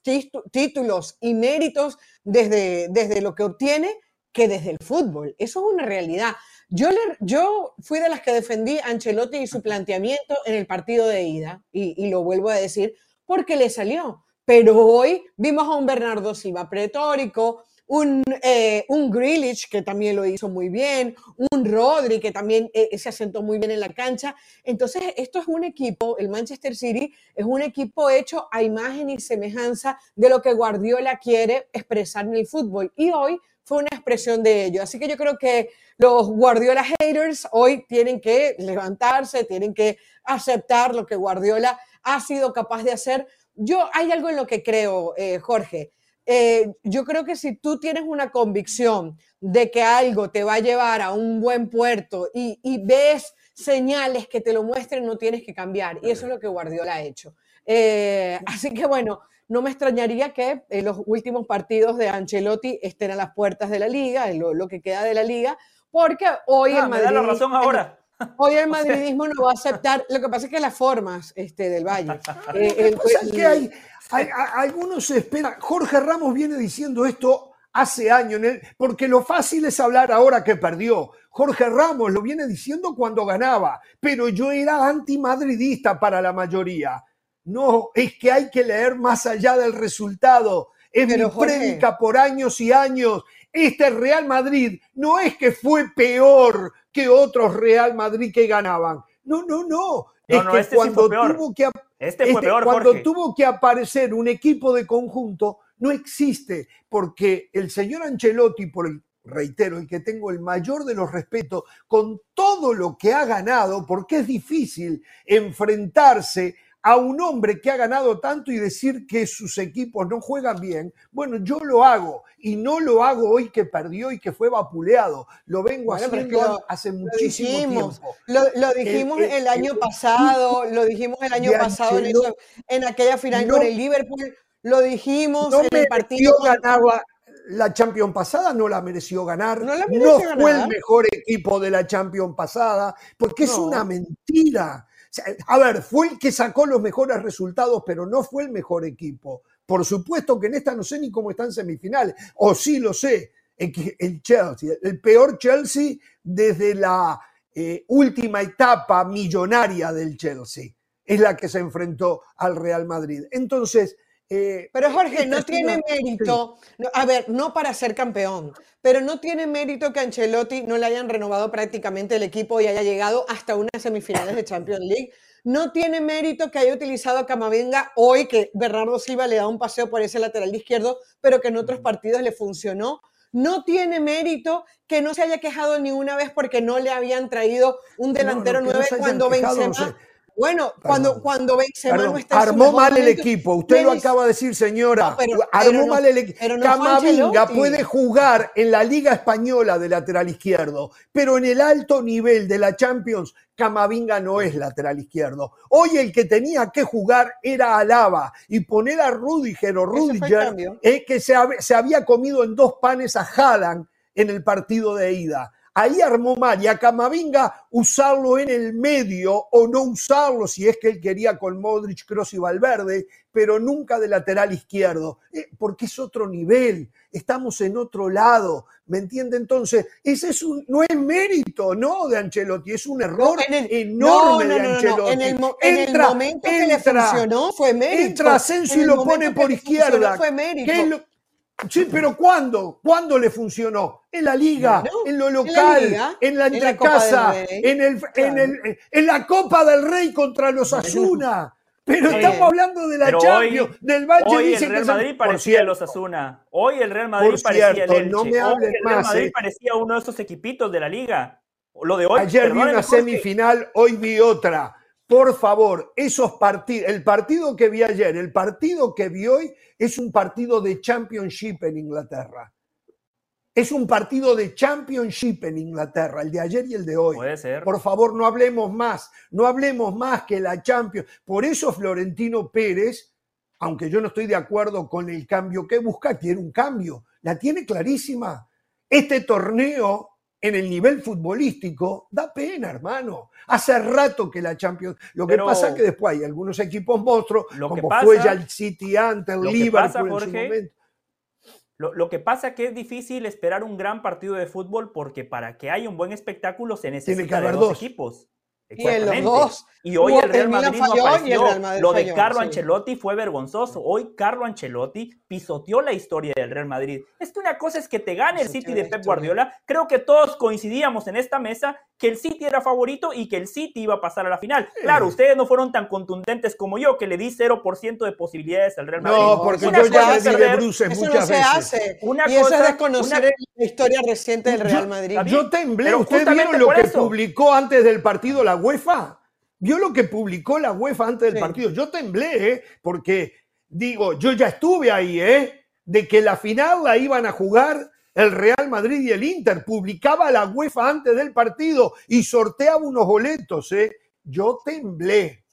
títulos y méritos desde, desde lo que obtiene que desde el fútbol. Eso es una realidad. Yo, le- yo fui de las que defendí a Ancelotti y su planteamiento en el partido de ida, y, y lo vuelvo a decir, porque le salió. Pero hoy vimos a un Bernardo Silva pretórico, un, eh, un Grealish que también lo hizo muy bien, un Rodri que también eh, se asentó muy bien en la cancha. Entonces, esto es un equipo, el Manchester City es un equipo hecho a imagen y semejanza de lo que Guardiola quiere expresar en el fútbol. Y hoy fue una expresión de ello. Así que yo creo que los Guardiola haters hoy tienen que levantarse, tienen que aceptar lo que Guardiola ha sido capaz de hacer. Yo hay algo en lo que creo, eh, Jorge. Eh, yo creo que si tú tienes una convicción de que algo te va a llevar a un buen puerto y, ves señales que te lo muestren, no tienes que cambiar. Y eso es lo que Guardiola ha hecho. Eh, así que bueno, no me extrañaría que en los últimos partidos de Ancelotti estén a las puertas de la liga, lo, lo que queda de la liga, porque hoy ah, el la razón ahora. Hoy el madridismo no va a aceptar. Lo que pasa es que las formas este, del Valle. Eh, que hay, algunos esperan. Jorge Ramos viene diciendo esto hace años, porque lo fácil es hablar ahora que perdió. Jorge Ramos lo viene diciendo cuando ganaba, pero yo era antimadridista para la mayoría. No, es que hay que leer más allá del resultado. Es mi prédica por años y años. Este Real Madrid no es que fue peor que otros Real Madrid que ganaban. No, no, no. es que este cuando tuvo que este fue peor, cuando tuvo que aparecer un equipo de conjunto, no existe, porque el señor Ancelotti, por el reitero, el que tengo el mayor de los respetos, con todo lo que ha ganado, porque es difícil enfrentarse a un hombre que ha ganado tanto y decir que sus equipos no juegan bien, bueno, yo lo hago y no lo hago hoy que perdió y que fue vapuleado. Lo vengo haciendo hace muchísimo dijimos, tiempo. Lo, dijimos el, año pasado, lo dijimos el año pasado en, aquella final con el Liverpool, lo dijimos en el partido. ganaba la Champions pasada, no la mereció ganar. No, fue el mejor equipo de la Champions pasada, porque es una mentira. A ver, fue el que sacó los mejores resultados, pero no fue el mejor equipo. Por supuesto que en esta no sé ni cómo están semifinales, o sí lo sé, el Chelsea, el peor Chelsea desde la eh, última etapa millonaria del Chelsea, es la que se enfrentó al Real Madrid. Entonces, eh, pero Jorge, no tiene mérito, a ver, no para ser campeón, pero no tiene mérito que Ancelotti no le hayan renovado prácticamente el equipo y haya llegado hasta unas semifinales de Champions League. No tiene mérito que haya utilizado a Camavinga hoy, que Bernardo Silva le da un paseo por ese lateral izquierdo, pero que en otros partidos le funcionó. No tiene mérito que no se haya quejado ni una vez porque no le habían traído un delantero nueve cuando Benzema bueno, cuando, cuando Benzema no está Armó mal el equipo. Usted lo acaba de decir, señora. armó mal el equipo. Camavinga puede jugar en la Liga Española de lateral izquierdo, pero en el alto nivel de la Champions, Camavinga no es lateral izquierdo. Hoy el que tenía que jugar era Alaba y poner a Rudiger o Rudiger, es que se, se había comido en dos panes a Haaland en el partido de ida. Ahí armó mal y a Camavinga usarlo en el medio o no usarlo si es que él quería con Modric, Cross y Valverde, pero nunca de lateral izquierdo, eh, porque es otro nivel, estamos en otro lado, ¿me entiende? Entonces, ese es un, no es mérito, ¿no? De Ancelotti, es un error enorme de Ancelotti. En el, momento que le funcionó fue mérito. Entra Asensio y lo pone por izquierda. Fue mérito. Sí, pero ¿cuándo? ¿Cuándo le funcionó? En la liga, en lo local, en la, en casa, en, el, en, la Copa del Rey contra los Asuna. Pero estamos hablando de la Champions, del Valle hoy el Real Madrid parecía los Asuna. Hoy el Real Madrid parecía el Elche. No me hoy el Real Madrid ¿eh? parecía uno de esos equipitos de la liga. Lo de hoy. Ayer vi una semifinal, hoy vi otra por favor, esos partidos, el partido que vi ayer, el partido que vi hoy, es un partido de Championship en Inglaterra. Es un partido de Championship en Inglaterra, el de ayer y el de hoy. Puede ser. Por favor, no hablemos más, no hablemos más que la Champions. Por eso Florentino Pérez, aunque yo no estoy de acuerdo con el cambio que busca, quiere un cambio. La tiene clarísima. Este torneo en el nivel futbolístico, da pena, hermano. Hace rato que la Champions. Lo que pasa es que después hay algunos equipos monstruos, como fue ya el City antes, el Liverpool en su momento. Lo, que pasa es que es difícil esperar un gran partido de fútbol porque para que haya un buen espectáculo se necesitan dos, equipos. Y en los dos. Y hoy el Real Madrid no apareció. Lo de Carlo Ancelotti fue vergonzoso. Hoy Carlo Ancelotti pisoteó la historia del Real Madrid. Es que una cosa es que te gane el City de Pep Guardiola. Creo que todos coincidíamos en esta mesa que el City era favorito y que el City iba a pasar a la final. Claro, ustedes no fueron tan contundentes como yo, que le di 0% de posibilidades al Real Madrid. No, porque yo ya le di de Bruce muchas no se veces. hace. Una y eso es desconocer la historia reciente del Real Madrid. Yo, temblé. ¿Ustedes vieron lo que publicó antes del partido la UEFA? ¿Vio lo que publicó la UEFA antes del partido? Yo temblé, ¿eh? porque digo, yo ya estuve ahí, ¿eh? De que la final la iban a jugar el Real Madrid y el Inter. Publicaba la UEFA antes del partido y sorteaba unos boletos, ¿eh? Yo temblé.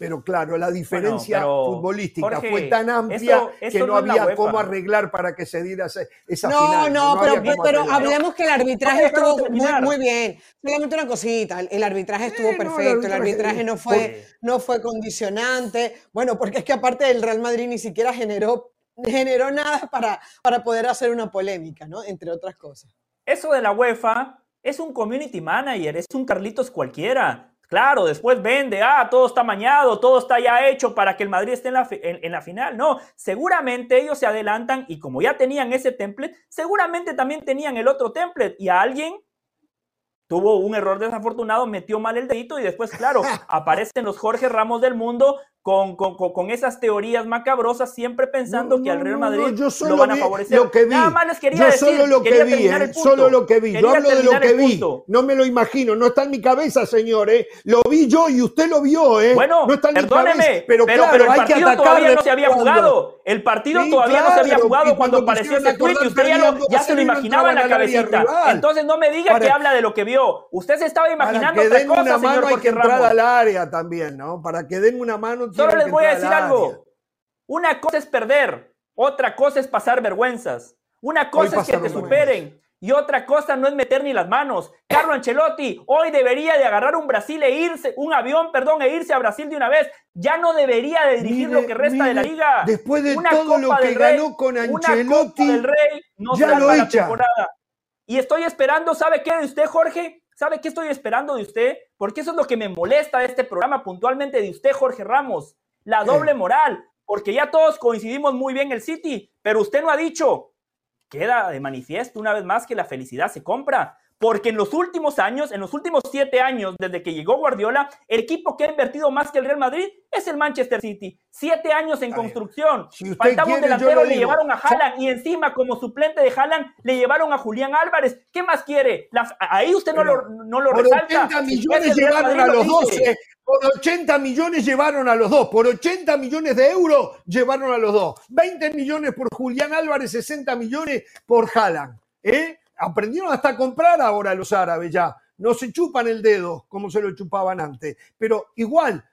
Pero claro, la diferencia futbolística fue tan amplia que no había cómo arreglar para que se diera esa no, final. No, no, pero, pero hablemos que el arbitraje estuvo muy, muy, bien. Solamente una cosita, el arbitraje estuvo perfecto, el arbitraje, no, fue, no fue condicionante. Bueno, porque es que aparte el Real Madrid ni siquiera generó, generó nada para, para poder hacer una polémica, ¿no? Entre otras cosas. Eso de la UEFA es un community manager, es un Carlitos cualquiera Claro, después vende, ah, todo está mañado, todo está ya hecho para que el Madrid esté en la, en, la, final. No, seguramente ellos se adelantan y como ya tenían ese template, seguramente también tenían el otro template y a alguien tuvo un error desafortunado, metió mal el dedito y después, claro, aparecen los Jorge Ramos del mundo con, con, con, esas teorías macabrosas, siempre pensando que al Real Madrid lo van a favorecer. Lo que vi. Nada más les quería yo solo lo que vi, ¿eh? solo lo que vi. yo hablo de lo que vi. No me lo imagino, no está en mi cabeza, señor. ¿eh? Lo vi yo y usted lo vio. ¿eh? Bueno, no está en perdóneme, mi cabeza, pero, pero, claro, el partido todavía no se había jugado. El partido todavía no se había jugado cuando apareció ese tweet y usted ya, ya se lo imaginaba en la cabecita. Entonces no me diga que habla de lo que vio. Usted se estaba imaginando otra cosa, señor Jorge Ramos. Para que al área también, ¿no? Para que den una mano Solo les voy a decir algo. Una cosa es perder, otra cosa es pasar vergüenzas. Una cosa es que te superen y otra cosa no es meter ni las manos. Carlo Ancelotti hoy debería de agarrar un Brasil e irse, un avión, perdón, e irse a Brasil de una vez. Ya no debería de dirigir lo que resta de la liga. Después de todo lo que ganó con Ancelotti, del Rey no ya lo echa. Y estoy esperando, ¿sabe qué de usted, Jorge? ¿Sabe qué estoy esperando de usted? Porque eso es lo que me molesta de este programa puntualmente de usted, Jorge Ramos. La doble moral, porque ya todos coincidimos muy bien el City, pero usted no ha dicho, queda de manifiesto una vez más que la felicidad se compra. Porque en los últimos años, en los últimos siete años, desde que llegó Guardiola, el equipo que ha invertido más que el Real Madrid es el Manchester City. Siete años en construcción. Faltaba un delantero, le, llevaron a Haaland y encima, como suplente de Haaland, le llevaron a Julián Álvarez. ¿Qué más quiere? ahí usted no lo, no lo resalta. 80 millones llevaron a los dos. Por 80 millones llevaron a los dos. Por 80 millones de euros llevaron a los dos. 20 millones por Julián Álvarez, 60 millones por Haaland. ¿Eh? Aprendieron hasta a comprar ahora los árabes ya. No se chupan el dedo como se lo chupaban antes. Pero igual,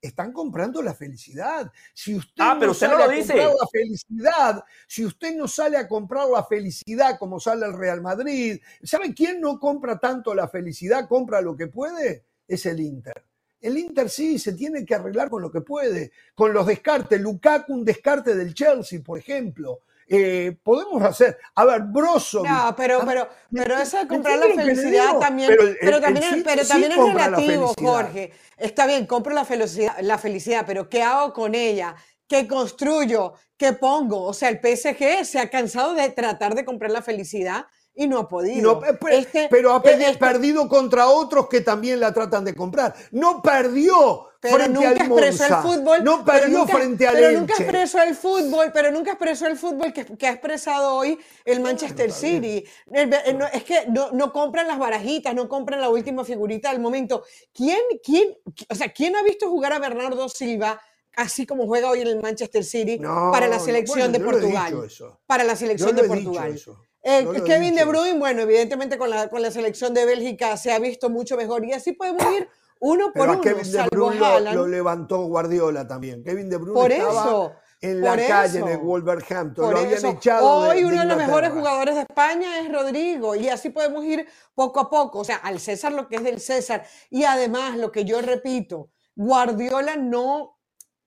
están comprando la felicidad. Si usted ah, no pero sale no a dice. comprar la felicidad, si usted no sale a comprar la felicidad como sale el Real Madrid, ¿sabe quién no compra tanto la felicidad, compra lo que puede? Es el Inter. El Inter sí se tiene que arreglar con lo que puede, con los descartes. Lukaku, un descarte del Chelsea, por ejemplo. Eh, podemos hacer, a ver, Broso. No, pero, pero, pero eso de comprar la felicidad también, pero, también, pero también es relativo, Jorge. Está bien, compro la felicidad, la felicidad, pero ¿qué hago con ella? ¿Qué construyo? ¿Qué pongo? O sea, el PSG se ha cansado de tratar de comprar la felicidad y no ha podido. Eh, este, pero ha eh, perdido contra otros que también la tratan de comprar. No perdió pero nunca expresó el fútbol. No perdió frente al Pero nunca expresó el fútbol, pero nunca expresó el fútbol que, ha expresado hoy el Manchester City. es que no, compran las barajitas, no compran la última figurita del momento. ¿Quién, quién, o sea, ¿quién ha visto jugar a Bernardo Silva? así como juega hoy en el Manchester City para la selección de Portugal. Para la selección de Portugal. Eh, Kevin De Bruyne, bueno, evidentemente con la, con la selección de Bélgica se ha visto mucho mejor y así podemos ir uno por uno. Kevin De Bruyne lo, levantó Guardiola también. Kevin De Bruyne por estaba eso, en la calle de Wolverhampton. lo habían echado. Hoy uno de, los mejores jugadores de España es Rodrigo. Y así podemos ir poco a poco. O sea, al César lo que es del César. Y además, lo que yo repito, Guardiola no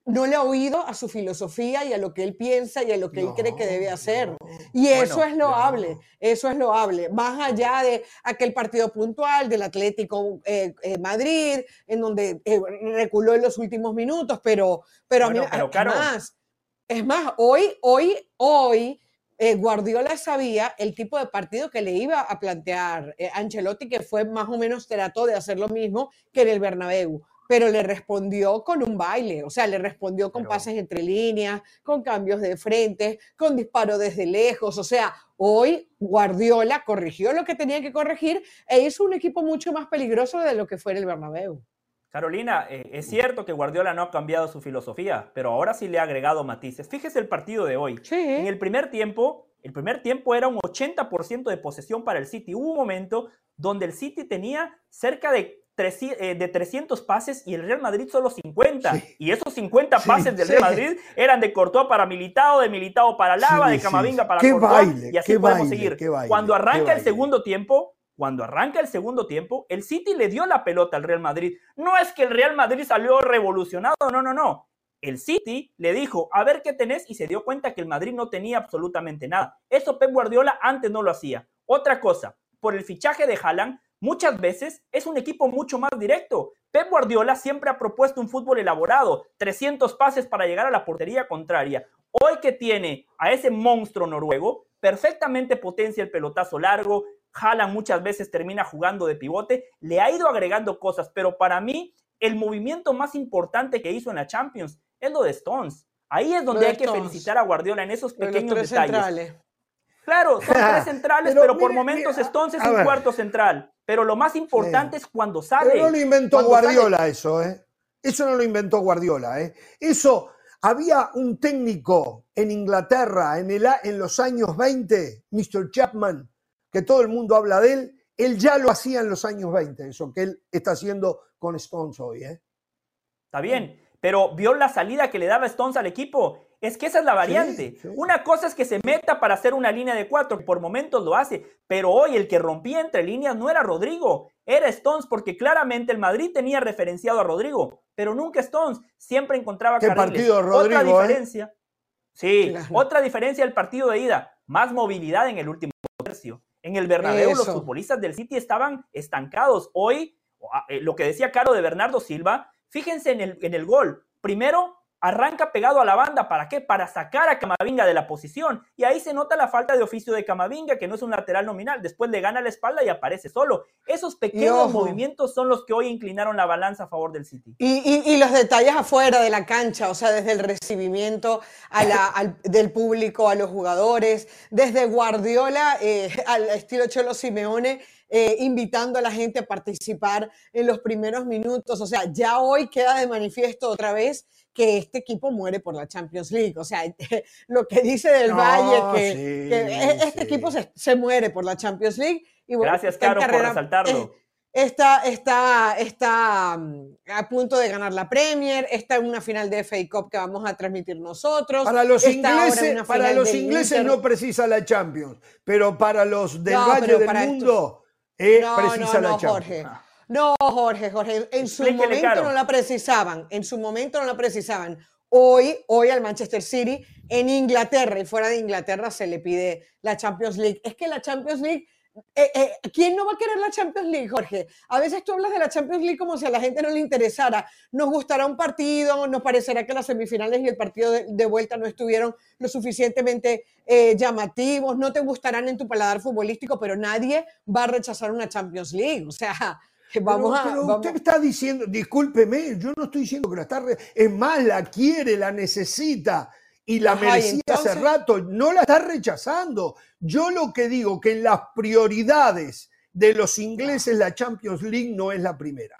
no le ha oído a su filosofía y a lo que él piensa y a lo que él cree que debe hacer. Y eso es loable, eso es loable. Más allá de aquel partido puntual del Atlético eh, eh, Madrid, en donde eh, reculó en los últimos minutos, pero, pero, a mí, es más, es más, hoy, hoy, hoy, Guardiola sabía el tipo de partido que le iba a plantear Ancelotti, que fue más o menos trató de hacer lo mismo que en el Bernabéu pero le respondió con un baile, o sea, le respondió con pases entre líneas, con cambios de frente, con disparo desde lejos, o sea, hoy Guardiola corrigió lo que tenía que corregir e hizo un equipo mucho más peligroso de lo que fue el Bernabéu. Carolina, eh, es cierto que Guardiola no ha cambiado su filosofía, pero ahora sí le ha agregado matices. Fíjese el partido de hoy. En el primer tiempo, el primer tiempo era un 80% de posesión para el City. Hubo un momento donde el City tenía cerca de eh, de 300 pases y el Real Madrid solo 50. Y esos 50 pases del Real Madrid eran de Courtois para Militao, de Militao para Lava, de Camavinga para Courtois. y así podemos seguir. cuando arranca el segundo tiempo, cuando arranca el segundo tiempo, el City le dio la pelota al Real Madrid. No es que el Real Madrid salió revolucionado, no, no, no. El City le dijo, a ver qué tenés, y se dio cuenta que el Madrid no tenía absolutamente nada. Eso Pep Guardiola antes no lo hacía. Otra cosa, por el fichaje de Haaland, Muchas veces es un equipo mucho más directo. Pep Guardiola siempre ha propuesto un fútbol elaborado, 300 pases para llegar a la portería contraria. Hoy que tiene a ese monstruo noruego, perfectamente potencia el pelotazo largo, Haaland muchas veces termina jugando de pivote, le ha ido agregando cosas, pero para mí el movimiento más importante que hizo en la Champions es lo de Stones. Ahí es donde hay que felicitar a Guardiola en esos pequeños detalles. Claro, son tres centrales, pero, por momentos Stones es un cuarto central. Pero lo más importante es cuando sale. Pero no lo inventó Guardiola eso, ¿eh? Eso no lo inventó Guardiola, ¿eh? Eso, había un técnico en Inglaterra en, el, en los años 20, Mr. Chapman, que todo el mundo habla de él, él ya lo hacía en los años 20, eso que él está haciendo con Stones hoy, ¿eh? Está bien, pero vio la salida que le daba Stones al equipo es que esa es la variante. Una cosa es que se meta para hacer una línea de cuatro, por momentos lo hace, pero hoy el que rompía entre líneas no era Rodrigo, era Stones, porque claramente el Madrid tenía referenciado a Rodrigo, pero nunca Stones, siempre encontraba ¿Qué partido Rodrigo, Otra eh? diferencia. Sí, otra diferencia del partido de ida, más movilidad en el último tercio. En el Bernabéu los futbolistas del City estaban estancados. Hoy, eh, lo que decía Caro de Bernardo Silva, fíjense en el, en el gol. Primero, arranca pegado a la banda. ¿Para qué? Para sacar a Camavinga de la posición. Y ahí se nota la falta de oficio de Camavinga, que no es un lateral nominal. Después le gana la espalda y aparece solo. Esos pequeños movimientos son los que hoy inclinaron la balanza a favor del City. Y, los detalles afuera de la cancha, o sea, desde el recibimiento del público a los jugadores, desde Guardiola eh, al estilo Cholo Simeone. Eh, invitando a la gente a participar en los primeros minutos. O sea, ya hoy queda de manifiesto otra vez que este equipo muere por la Champions League. O sea, lo que dice del Valle, que, e, este equipo se, muere por la Champions League. Y Gracias, Caro, por resaltarlo. está, está, está mm, a punto de ganar la Premier, está en una final de FA Cup que vamos a transmitir nosotros. Para los ingleses, para los ingleses no precisa la Champions, pero para los del Valle del Mundo eh, precisa la Champions. No, Jorge, Jorge, en su momento no la precisaban, en su momento no la precisaban. Hoy, hoy al Manchester City, en Inglaterra y fuera de Inglaterra se le pide la Champions League. Es que la Champions League, eh, eh, ¿quién no va a querer la Champions League, Jorge? A veces tú hablas de la Champions League como si a la gente no le interesara. Nos gustará un partido, nos parecerá que las semifinales y el partido de, vuelta no estuvieron lo suficientemente eh, llamativos, no te gustarán en tu paladar futbolístico, pero nadie va a rechazar una Champions League. O sea, Vamos pero, usted está diciendo, discúlpeme, yo no estoy diciendo que la está, es más, la quiere, la necesita y la merecía hace rato, no la está rechazando. Yo lo que digo que en las prioridades de los ingleses la Champions League no es la primera.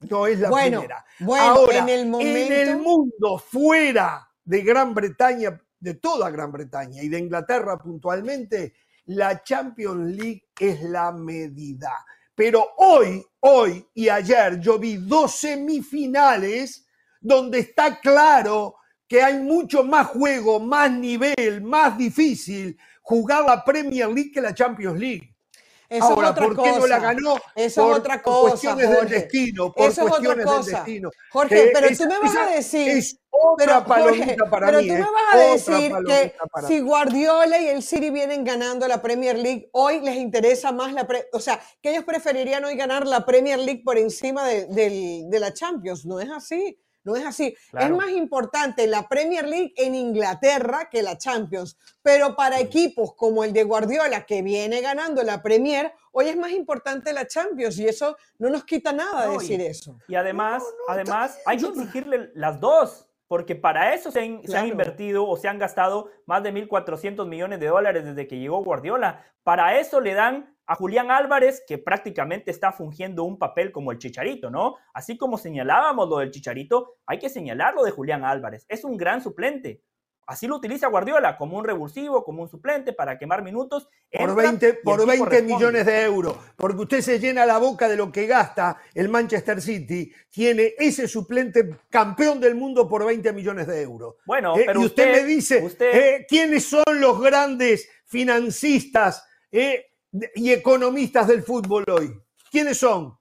No es la primera. Bueno, Ahora, en el, en el mundo fuera de Gran Bretaña, de toda Gran Bretaña y de Inglaterra puntualmente, la Champions League es la medida. Pero hoy, hoy y ayer yo vi dos semifinales donde está claro que hay mucho más juego, más nivel, más difícil jugar la Premier League que la Champions League. Eso Ahora, es otra ¿por cosa. qué no la ganó? Eso por, es otra por cosa. cuestiones Jorge. del destino. Por Eso es otra cosa. del destino. Jorge, Que pero esa- tú me vas a decir. Es otra Pero, palomita Jorge, para pero mí. tú ¿eh? me vas a decir que si. Guardiola y el City vienen ganando la Premier League, hoy les interesa más la... pre- o sea, que ellos preferirían hoy ganar la Premier League por encima de la Champions. No es así. No es así. Claro. Es más importante la Premier League en Inglaterra que la Champions. Pero para equipos como el de Guardiola, que viene ganando la Premier, hoy es más importante la Champions. Y eso no nos quita nada No, y- decir eso. Y además, No, no, además hay que exigirle las dos, porque para eso se han, se han Claro. invertido o se han gastado más de 1.400 millones de dólares desde que llegó Guardiola. Para eso le dan a Julián Álvarez, que prácticamente está fungiendo un papel como el Chicharito, ¿no? Así como señalábamos lo del Chicharito, hay que señalar lo de Julián Álvarez. Es un gran suplente. Así lo utiliza Guardiola, como un revulsivo, como un suplente para quemar minutos. Por Entra 20, y el por tipo 20 responde. millones de euros, porque usted se llena la boca de lo que gasta el Manchester City, tiene ese suplente campeón del mundo por 20 millones de euros. Bueno, Eh, pero y usted, usted- me dice, usted- eh, ¿quiénes son los grandes financistas eh, y economistas del fútbol hoy? ¿Quiénes son?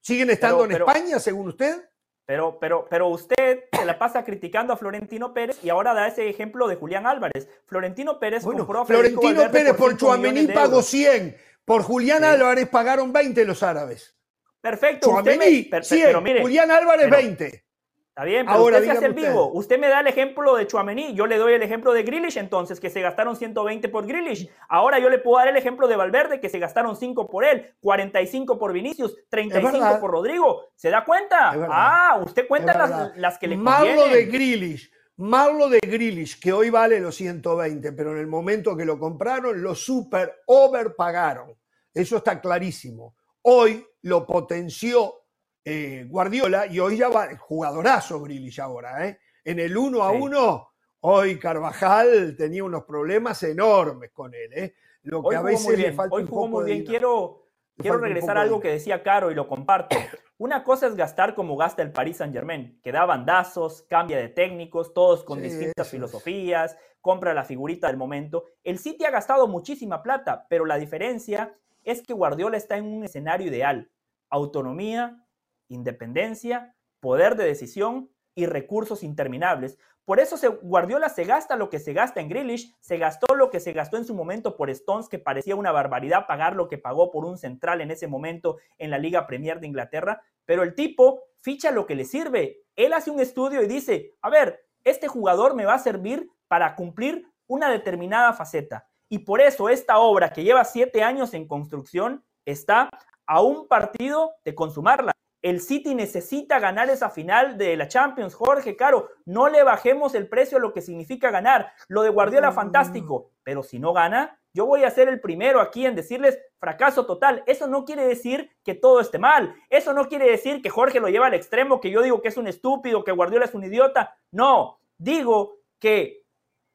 ¿Siguen estando Pero- en pero- España, según usted? Pero, pero, pero usted se la pasa criticando a Florentino Pérez y ahora da ese ejemplo de Julián Álvarez. Florentino Pérez Bueno, compró a Florentino Pérez por 5 Chuamení pagó euros. 100, por Julián Sí. Álvarez pagaron 20 los árabes. Perfecto. usted me- Chuamení, per- per- 100, pero mire, Julián Álvarez, pero- 20. Está bien, pero Ahora, usted se hace el vivo. usted. Usted me da el ejemplo de Chuamení, yo le doy el ejemplo de Grealish entonces, que se gastaron 120 por Grealish. Ahora yo le puedo dar el ejemplo de Valverde, que se gastaron 5 por él, 45 por Vinicius, 35 verdad. por Rodrigo. ¿Se da cuenta? Ah, usted cuenta las, las que le Marlo convienen. de Grealish, Marlo de Grealish, que hoy vale los 120, pero en el momento que lo compraron, lo super overpagaron. Eso está clarísimo. Hoy lo potenció eh, Guardiola y hoy ya va jugadorazo Grealish ahora. ¿eh? En el uno a Sí. uno, hoy Carvajal tenía unos problemas enormes con él. ¿eh? Lo que Hoy a veces muy le bien. falta Hoy jugó muy bien. Quiero, quiero regresar a algo que decía Caro y lo comparto. Una cosa es gastar como gasta el Paris Saint Germain, que da bandazos, cambia de técnicos, todos con Sí, distintas filosofías, compra la figurita del momento. El City ha gastado muchísima plata, pero la diferencia es que Guardiola está en un escenario ideal. Autonomía, independencia, poder de decisión y recursos interminables. Por eso se, Guardiola se gasta lo que se gasta en Grealish, se gastó lo que se gastó en su momento por Stones, que parecía una barbaridad pagar lo que pagó por un central en ese momento en la Liga Premier de Inglaterra, pero el tipo ficha lo que le sirve. Él hace un estudio y dice, a ver, este jugador me va a servir para cumplir una determinada faceta. Y por eso esta obra que lleva siete años en construcción está a un partido de consumarla. El City necesita ganar esa final de la Champions, Jorge Caro. No le bajemos el precio a lo que significa ganar. Lo de Guardiola, fantástico. Pero si no gana, yo voy a ser el primero aquí en decirles fracaso total. Eso no quiere decir que todo esté mal. Eso no quiere decir que Jorge lo lleva al extremo, que yo digo que es un estúpido, que Guardiola es un idiota. No, digo que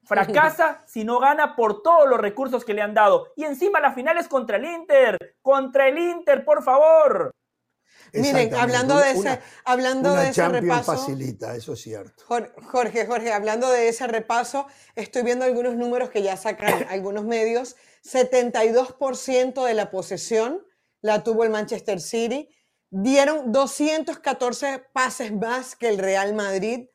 fracasa si no gana por todos los recursos que le han dado. Y encima la final es contra el Inter. Contra el Inter, por favor. Miren, hablando de ese, hablando una de ese repaso. facilita, eso es cierto. Jor- Jorge, Jorge, hablando de ese repaso, estoy viendo algunos números que ya sacan algunos medios. 72% de la posesión la tuvo el Manchester City. Dieron 214 pases más que el Real Madrid.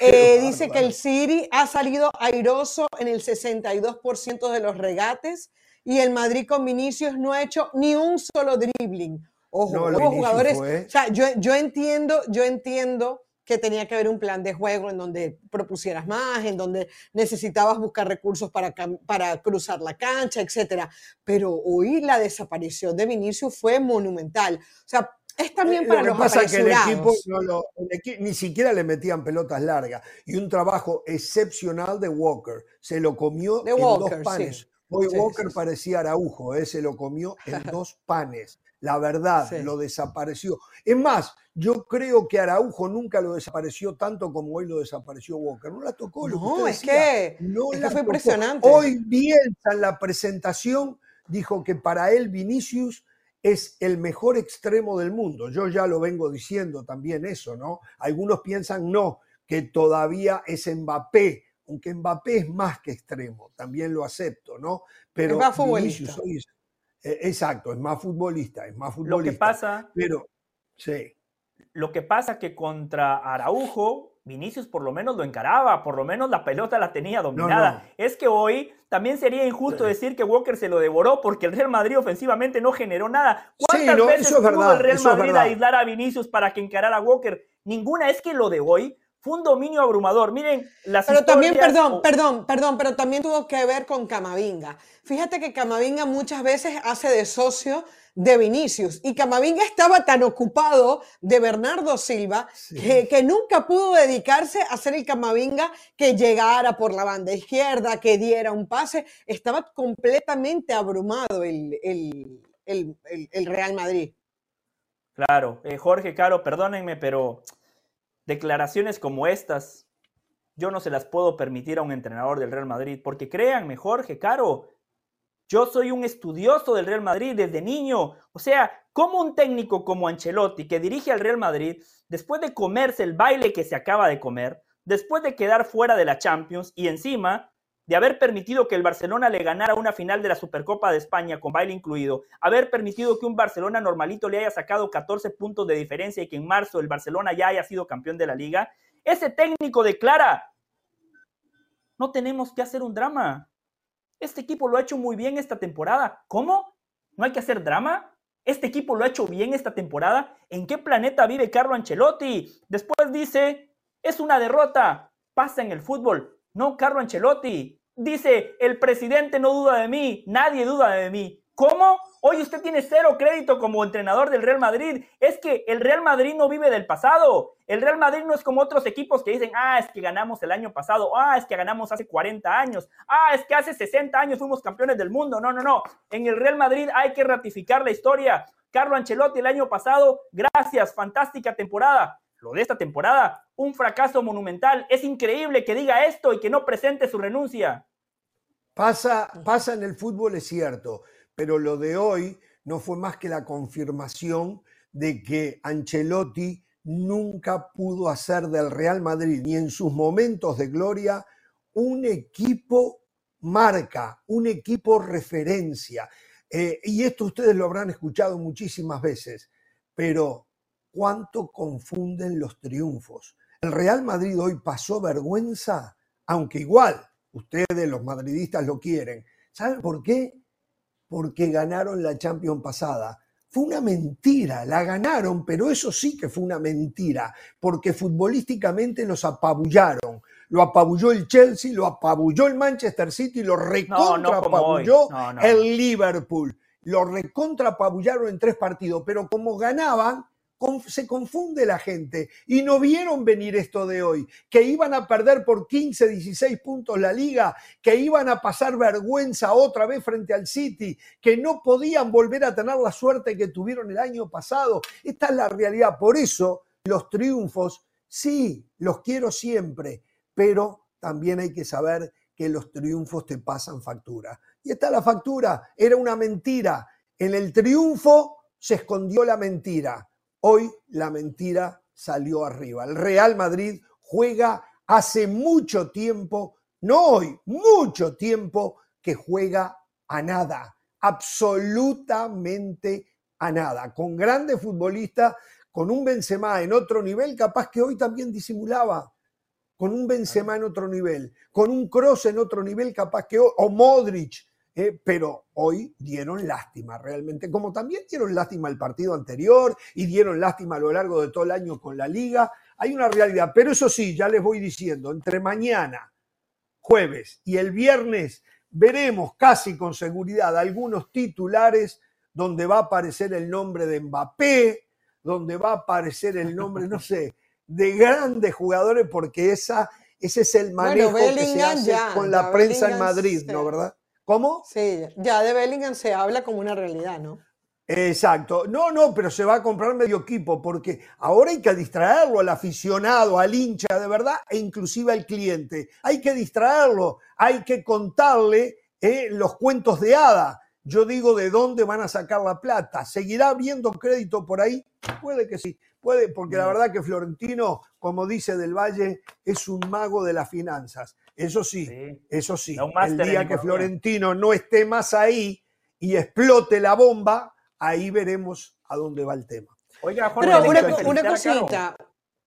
Eh, dice que el City ha salido airoso en el 62% de los regates y el Madrid con Vinicius no ha hecho ni un solo dribbling. Ojo, No, jugadores. fue. O sea, yo, yo entiendo, yo entiendo que tenía que haber un plan de juego en donde propusieras más, en donde necesitabas buscar recursos para, para cruzar la cancha, etcétera. Pero hoy la desaparición de Vinicius fue monumental. O sea, es también Eh, para Lo los que pasa es que el equipo, apresurados. no lo- el equi- ni siquiera le metían pelotas largas. Y un trabajo excepcional de Walker. Se lo comió De en Walker, dos panes. sí. Hoy Sí, Walker sí. parecía Araujo, eh, se lo comió en dos panes. La verdad, Sí. lo desapareció. Es más, yo creo que Araujo nunca lo desapareció tanto como hoy lo desapareció Walker. No la tocó. lo que No, usted es decía. que- No es que fue tocó. impresionante. Hoy Bielsa en la presentación dijo que para él Vinicius es el mejor extremo del mundo. Yo ya lo vengo diciendo también eso, ¿no? Algunos piensan no, que todavía es Mbappé, aunque Mbappé es más que extremo, también lo acepto, ¿no? Pero Vinicius hoy es, E, exacto, es más futbolista, es más futbolista. Lo que pasa. Pero, sí. Lo que pasa que contra Araujo, Vinicius por lo menos lo encaraba, por lo menos la pelota la tenía dominada. Es que hoy también sería injusto decir que Walker se lo devoró porque el Real Madrid ofensivamente no generó nada. ¿Cuántas veces pudo el Real Madrid aislar a Vinicius para que encarara a Walker? Ninguna. Es que lo de hoy fue un dominio abrumador. Miren, las Pero también, perdón, perdón, perdón, pero también tuvo que ver con Camavinga. Fíjate que Camavinga muchas veces hace de socio de Vinicius y Camavinga estaba tan ocupado de Bernardo Silva que, nunca pudo dedicarse a hacer el Camavinga que llegara por la banda izquierda, que diera un pase. Estaba completamente abrumado el, el, Real Madrid. Claro, eh, Jorge Caro, perdónenme, pero declaraciones como estas, yo no se las puedo permitir a un entrenador del Real Madrid, porque créanme, Jorge, Caro, yo soy un estudioso del Real Madrid desde niño. O sea, como un técnico como Ancelotti, que dirige al Real Madrid, después de comerse el baile que se acaba de comer, después de quedar fuera de la Champions y encima de haber permitido que el Barcelona le ganara una final de la Supercopa de España con baile incluido, haber permitido que un Barcelona normalito le haya sacado 14 puntos de diferencia y que en marzo el Barcelona ya haya sido campeón de la liga, ese técnico declara, no tenemos que hacer un drama. Este equipo lo ha hecho muy bien esta temporada. ¿Cómo? ¿No hay que hacer drama? Este equipo lo ha hecho bien esta temporada. ¿En qué planeta vive Carlo Ancelotti? Después dice, es una derrota. Pasa en el fútbol. No, Carlo Ancelotti. Dice, el presidente no duda de mí, nadie duda de mí. ¿Cómo? Hoy usted tiene cero crédito como entrenador del Real Madrid. Es que el Real Madrid no vive del pasado. El Real Madrid no es como otros equipos que dicen, ah, es que ganamos el año pasado, ah, es que ganamos hace 40 años, ah, es que hace 60 años fuimos campeones del mundo. No, no, no. En el Real Madrid hay que ratificar la historia. Carlo Ancelotti el año pasado, gracias, fantástica temporada. Lo de esta temporada, un fracaso monumental. Es increíble que diga esto y que no presente su renuncia. Pasa, pasa en el fútbol, es cierto, pero lo de hoy no fue más que la confirmación de que Ancelotti nunca pudo hacer del Real Madrid, ni en sus momentos de gloria, un equipo marca, un equipo referencia. Eh, y esto ustedes lo habrán escuchado muchísimas veces, pero ¿cuánto confunden los triunfos? El Real Madrid hoy pasó vergüenza, aunque igual Ustedes, los madridistas, lo quieren. ¿Saben por qué? Porque ganaron la Champions pasada. Fue una mentira, la ganaron, pero eso sí que fue una mentira, porque futbolísticamente los apabullaron. Lo apabulló el Chelsea, lo apabulló el Manchester City, lo recontra apabulló el Liverpool. Lo recontra apabullaron en tres partidos, pero como ganaban, se confunde la gente y no vieron venir esto de hoy, que iban a perder por 15, 16 puntos la liga, que iban a pasar vergüenza otra vez frente al City, que no podían volver a tener la suerte que tuvieron el año pasado. Esta es la realidad. Por eso los triunfos, sí, los quiero siempre, pero también hay que saber que los triunfos te pasan factura. Y está la factura, era una mentira. En el triunfo se escondió la mentira Hoy la mentira salió arriba. El Real Madrid juega hace mucho tiempo, no hoy, mucho tiempo que juega a nada, absolutamente a nada, con grandes futbolistas, con un Benzema en otro nivel, capaz que hoy también disimulaba, con un Benzema en otro nivel, con un Cross en otro nivel, capaz que hoy, o Modric, eh, pero hoy dieron lástima realmente, como también dieron lástima el partido anterior y dieron lástima a lo largo de todo el año con la liga. Hay una realidad, pero eso sí, ya les voy diciendo, entre mañana, jueves y el viernes veremos casi con seguridad algunos titulares donde va a aparecer el nombre de Mbappé, donde va a aparecer el nombre, no sé, de grandes jugadores, porque esa, ese es el manejo que se hace con la prensa en Madrid, ¿no? ¿Verdad? ¿Cómo? Sí, ya de Bellingham se habla como una realidad, ¿no? Exacto. No, no, pero se va a comprar medio equipo porque ahora hay que distraerlo al aficionado, al hincha de verdad e inclusive al cliente. Hay que distraerlo, hay que contarle eh, los cuentos de hada. Yo digo de dónde van a sacar la plata. ¿Seguirá habiendo crédito por ahí? Puede que sí, puede, porque la mm. verdad que Florentino, como dice Del Valle, es un mago de las finanzas. Eso sí, eso sí. El día que Florentino no esté más ahí y explote la bomba, ahí veremos a dónde va el tema. Oiga, Pero una, cosita.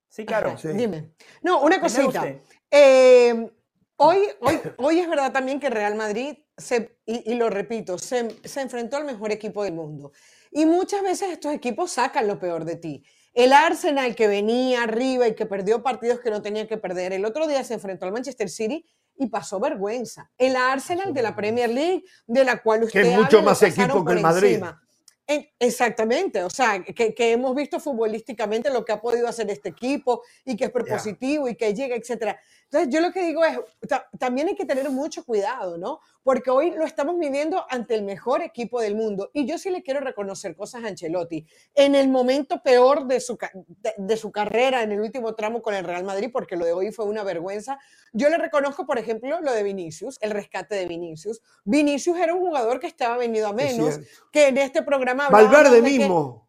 Sí, claro. Dime. No, una cosita. Eh, hoy, hoy, hoy es verdad también que Real Madrid, se, y, lo repito, se, se enfrentó al mejor equipo del mundo. Y muchas veces estos equipos sacan lo peor de ti. El Arsenal que venía arriba y que perdió partidos que no tenía que perder. El otro día se enfrentó al Manchester City y pasó vergüenza. El Arsenal de la Premier League, de la cual usted que es mucho más equipo que el Madrid. Exactamente, o sea, que, hemos visto futbolísticamente lo que ha podido hacer este equipo y que es propositivo y que llega, etcétera. Entonces, yo lo que digo es, también hay que tener mucho cuidado, ¿no? Porque hoy lo estamos viviendo ante el mejor equipo del mundo y yo sí le quiero reconocer cosas a Ancelotti. En el momento peor de su, de su carrera, en el último tramo con el Real Madrid, porque lo de hoy fue una vergüenza, yo le reconozco, por ejemplo, lo de Vinicius, el rescate de Vinicius. Vinicius era un jugador que estaba venido a menos, que en este programa... Valverde mismo.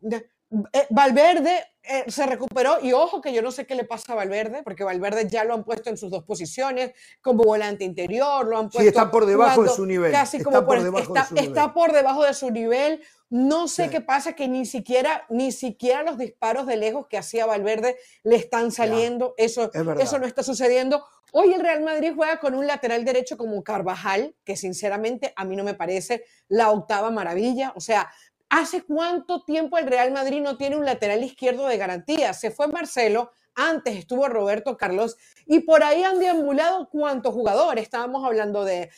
Eh, Valverde eh, se recuperó y ojo que yo no sé qué le pasa a Valverde, porque Valverde ya lo han puesto en sus dos posiciones como volante interior, lo han puesto... Sí, está por debajo de su nivel. Casi está como por, debajo de su nivel. está por debajo de su nivel. No sé qué pasa, que ni siquiera, ni siquiera los disparos de lejos que hacía Valverde le están saliendo. Eso, eso no está sucediendo. Hoy el Real Madrid juega con un lateral derecho como Carvajal, que sinceramente a mí no me parece la octava maravilla. O sea, ¿Hace cuánto tiempo el Real Madrid no tiene un lateral izquierdo de garantía? Se fue Marcelo, antes estuvo Roberto Carlos y por ahí han deambulado cuántos jugadores. Estábamos hablando de,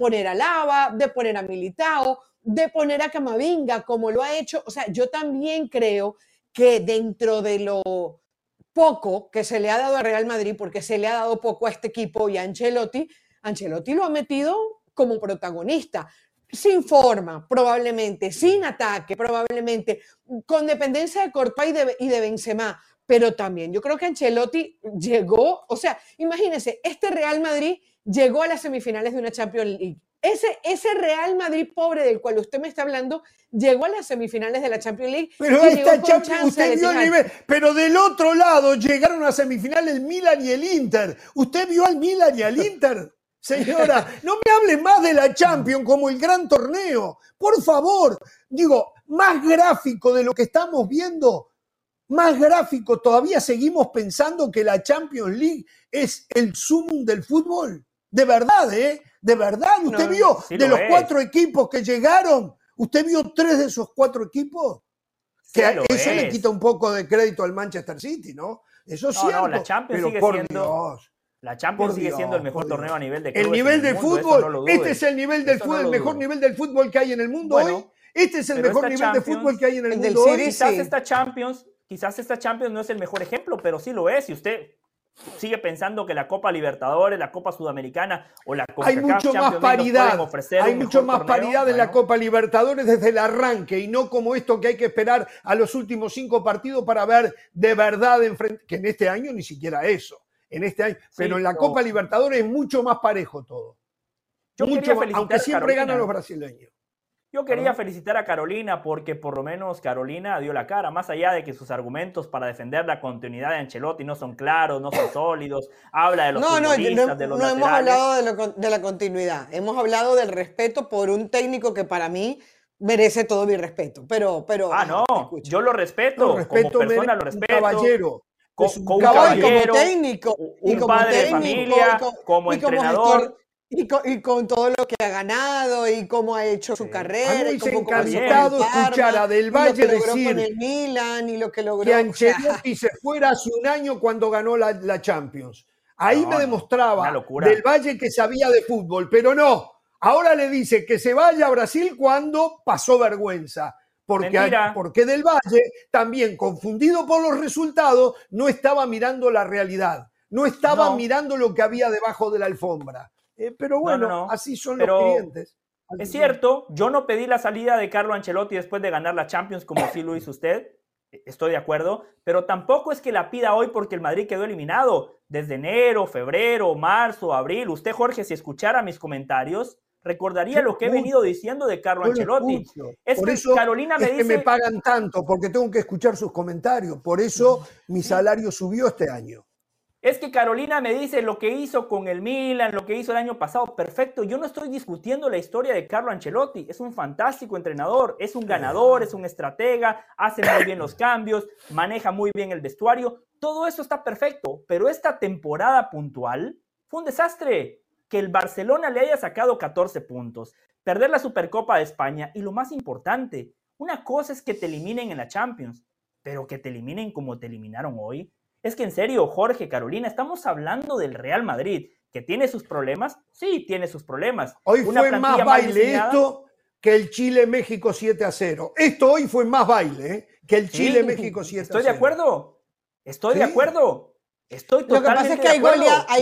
poner a Lava, de poner a Militao, de poner a Camavinga, como lo ha hecho. O sea, yo también creo que dentro de lo poco que se le ha dado a Real Madrid, porque se le ha dado poco a este equipo y a Ancelotti, Ancelotti lo ha metido como protagonista sin forma, probablemente, sin ataque, probablemente, con dependencia de Courtois y de, y de Benzema, pero también yo creo que Ancelotti llegó, o sea, imagínense, este Real Madrid llegó a las semifinales de una Champions League. Ese, ese Real Madrid pobre del cual usted me está hablando llegó a las semifinales de la Champions League. Pero esta Champions, usted vio el nivel. Pero del otro lado llegaron a semifinales el Milan y el Inter. ¿Usted vio al Milan y al Inter? Señora, no me hable más de la Champions como el gran torneo. Por favor, digo, más gráfico de lo que estamos viendo, más gráfico. Todavía seguimos pensando que la Champions League es el sumum del fútbol. De verdad, ¿eh? De verdad. ¿Usted vio de los cuatro equipos que llegaron? ¿Usted vio tres de esos cuatro equipos? que eso le quita un poco de crédito al Manchester City, ¿no? Eso es cierto. No, la Champions sigue siendo... La Champions sigue siendo el mejor torneo a nivel de El nivel de fútbol, este es el nivel del fútbol, el mejor nivel del fútbol que hay en el mundo hoy. Este es el mejor nivel de fútbol que hay en el, mundo hoy. Quizás esta Champions, quizás esta Champions no es el mejor ejemplo, pero sí lo es. Y usted sigue pensando que la Copa Libertadores, la Copa Sudamericana o la Copa hay mucho más paridad, hay mucho más paridad en la Copa Libertadores desde el arranque y no como esto que hay que esperar a los últimos cinco partidos para ver de verdad que en este año ni siquiera eso en este año. pero en la Copa Libertadores es mucho más parejo todo. Yo mucho aunque siempre ganan los brasileños. Yo quería felicitar a Carolina porque por lo menos Carolina dio la cara, más allá de que sus argumentos para defender la continuidad de Ancelotti no son claros, no son sólidos, habla de los no, no, no, de los no hemos hablado de, de, la continuidad, hemos hablado del respeto por un técnico que para mí merece todo mi respeto, pero... pero ah, no, yo lo respeto, respeto como persona lo respeto. caballero con, un caballero, como técnico, un padre de familia, como entrenador. y, con, todo lo que ha ganado y cómo ha hecho su carrera. y cómo, encantado escuchar a Del Valle decir con el Milan y lo que logró. Que Ancelotti se fuera hace un año cuando ganó la, la Champions. Ahí me demostraba Del Valle que sabía de fútbol, pero no. Ahora le dice que se vaya a Brasil cuando pasó vergüenza porque, porque Del Valle, también confundido por los resultados, no estaba mirando la realidad, no estaba mirando lo que había debajo de la alfombra. Eh, pero bueno, así son los clientes. es cierto, yo no pedí la salida de Carlo Ancelotti después de ganar la Champions como sí lo hizo usted, e, estoy de acuerdo, pero tampoco es que la pida hoy porque el Madrid quedó eliminado desde enero, febrero, marzo, abril. Usted, Jorge, si escuchara mis comentarios, recordaría lo que he venido diciendo de Carlo Ancelotti. Es Por que eso Carolina me que me pagan tanto, porque tengo que escuchar sus comentarios. Por eso mi salario subió este año. es que Carolina me dice lo que hizo con el Milan, lo que hizo el año pasado, perfecto. Yo no estoy discutiendo la historia de Carlo Ancelotti. Es un fantástico entrenador, es un ganador, es un estratega, hace muy bien los cambios, maneja muy bien el vestuario. Todo eso está perfecto, pero esta temporada puntual fue un desastre. Que el Barcelona le haya sacado 14 puntos, perder la Supercopa de España y lo más importante, una cosa es que te eliminen en la Champions, pero que te eliminen como te eliminaron hoy, es que en serio, Jorge, Carolina, estamos hablando del Real Madrid, que tiene sus problemas. Sí, tiene sus problemas. Hoy fue más baile esto que el Chile-México 7 a 0. Esto hoy fue más baile ¿eh? que el Chile-México 7 a 0. Estoy de acuerdo. Estoy de acuerdo. Estoy totalmente Lo que pasa es que hay,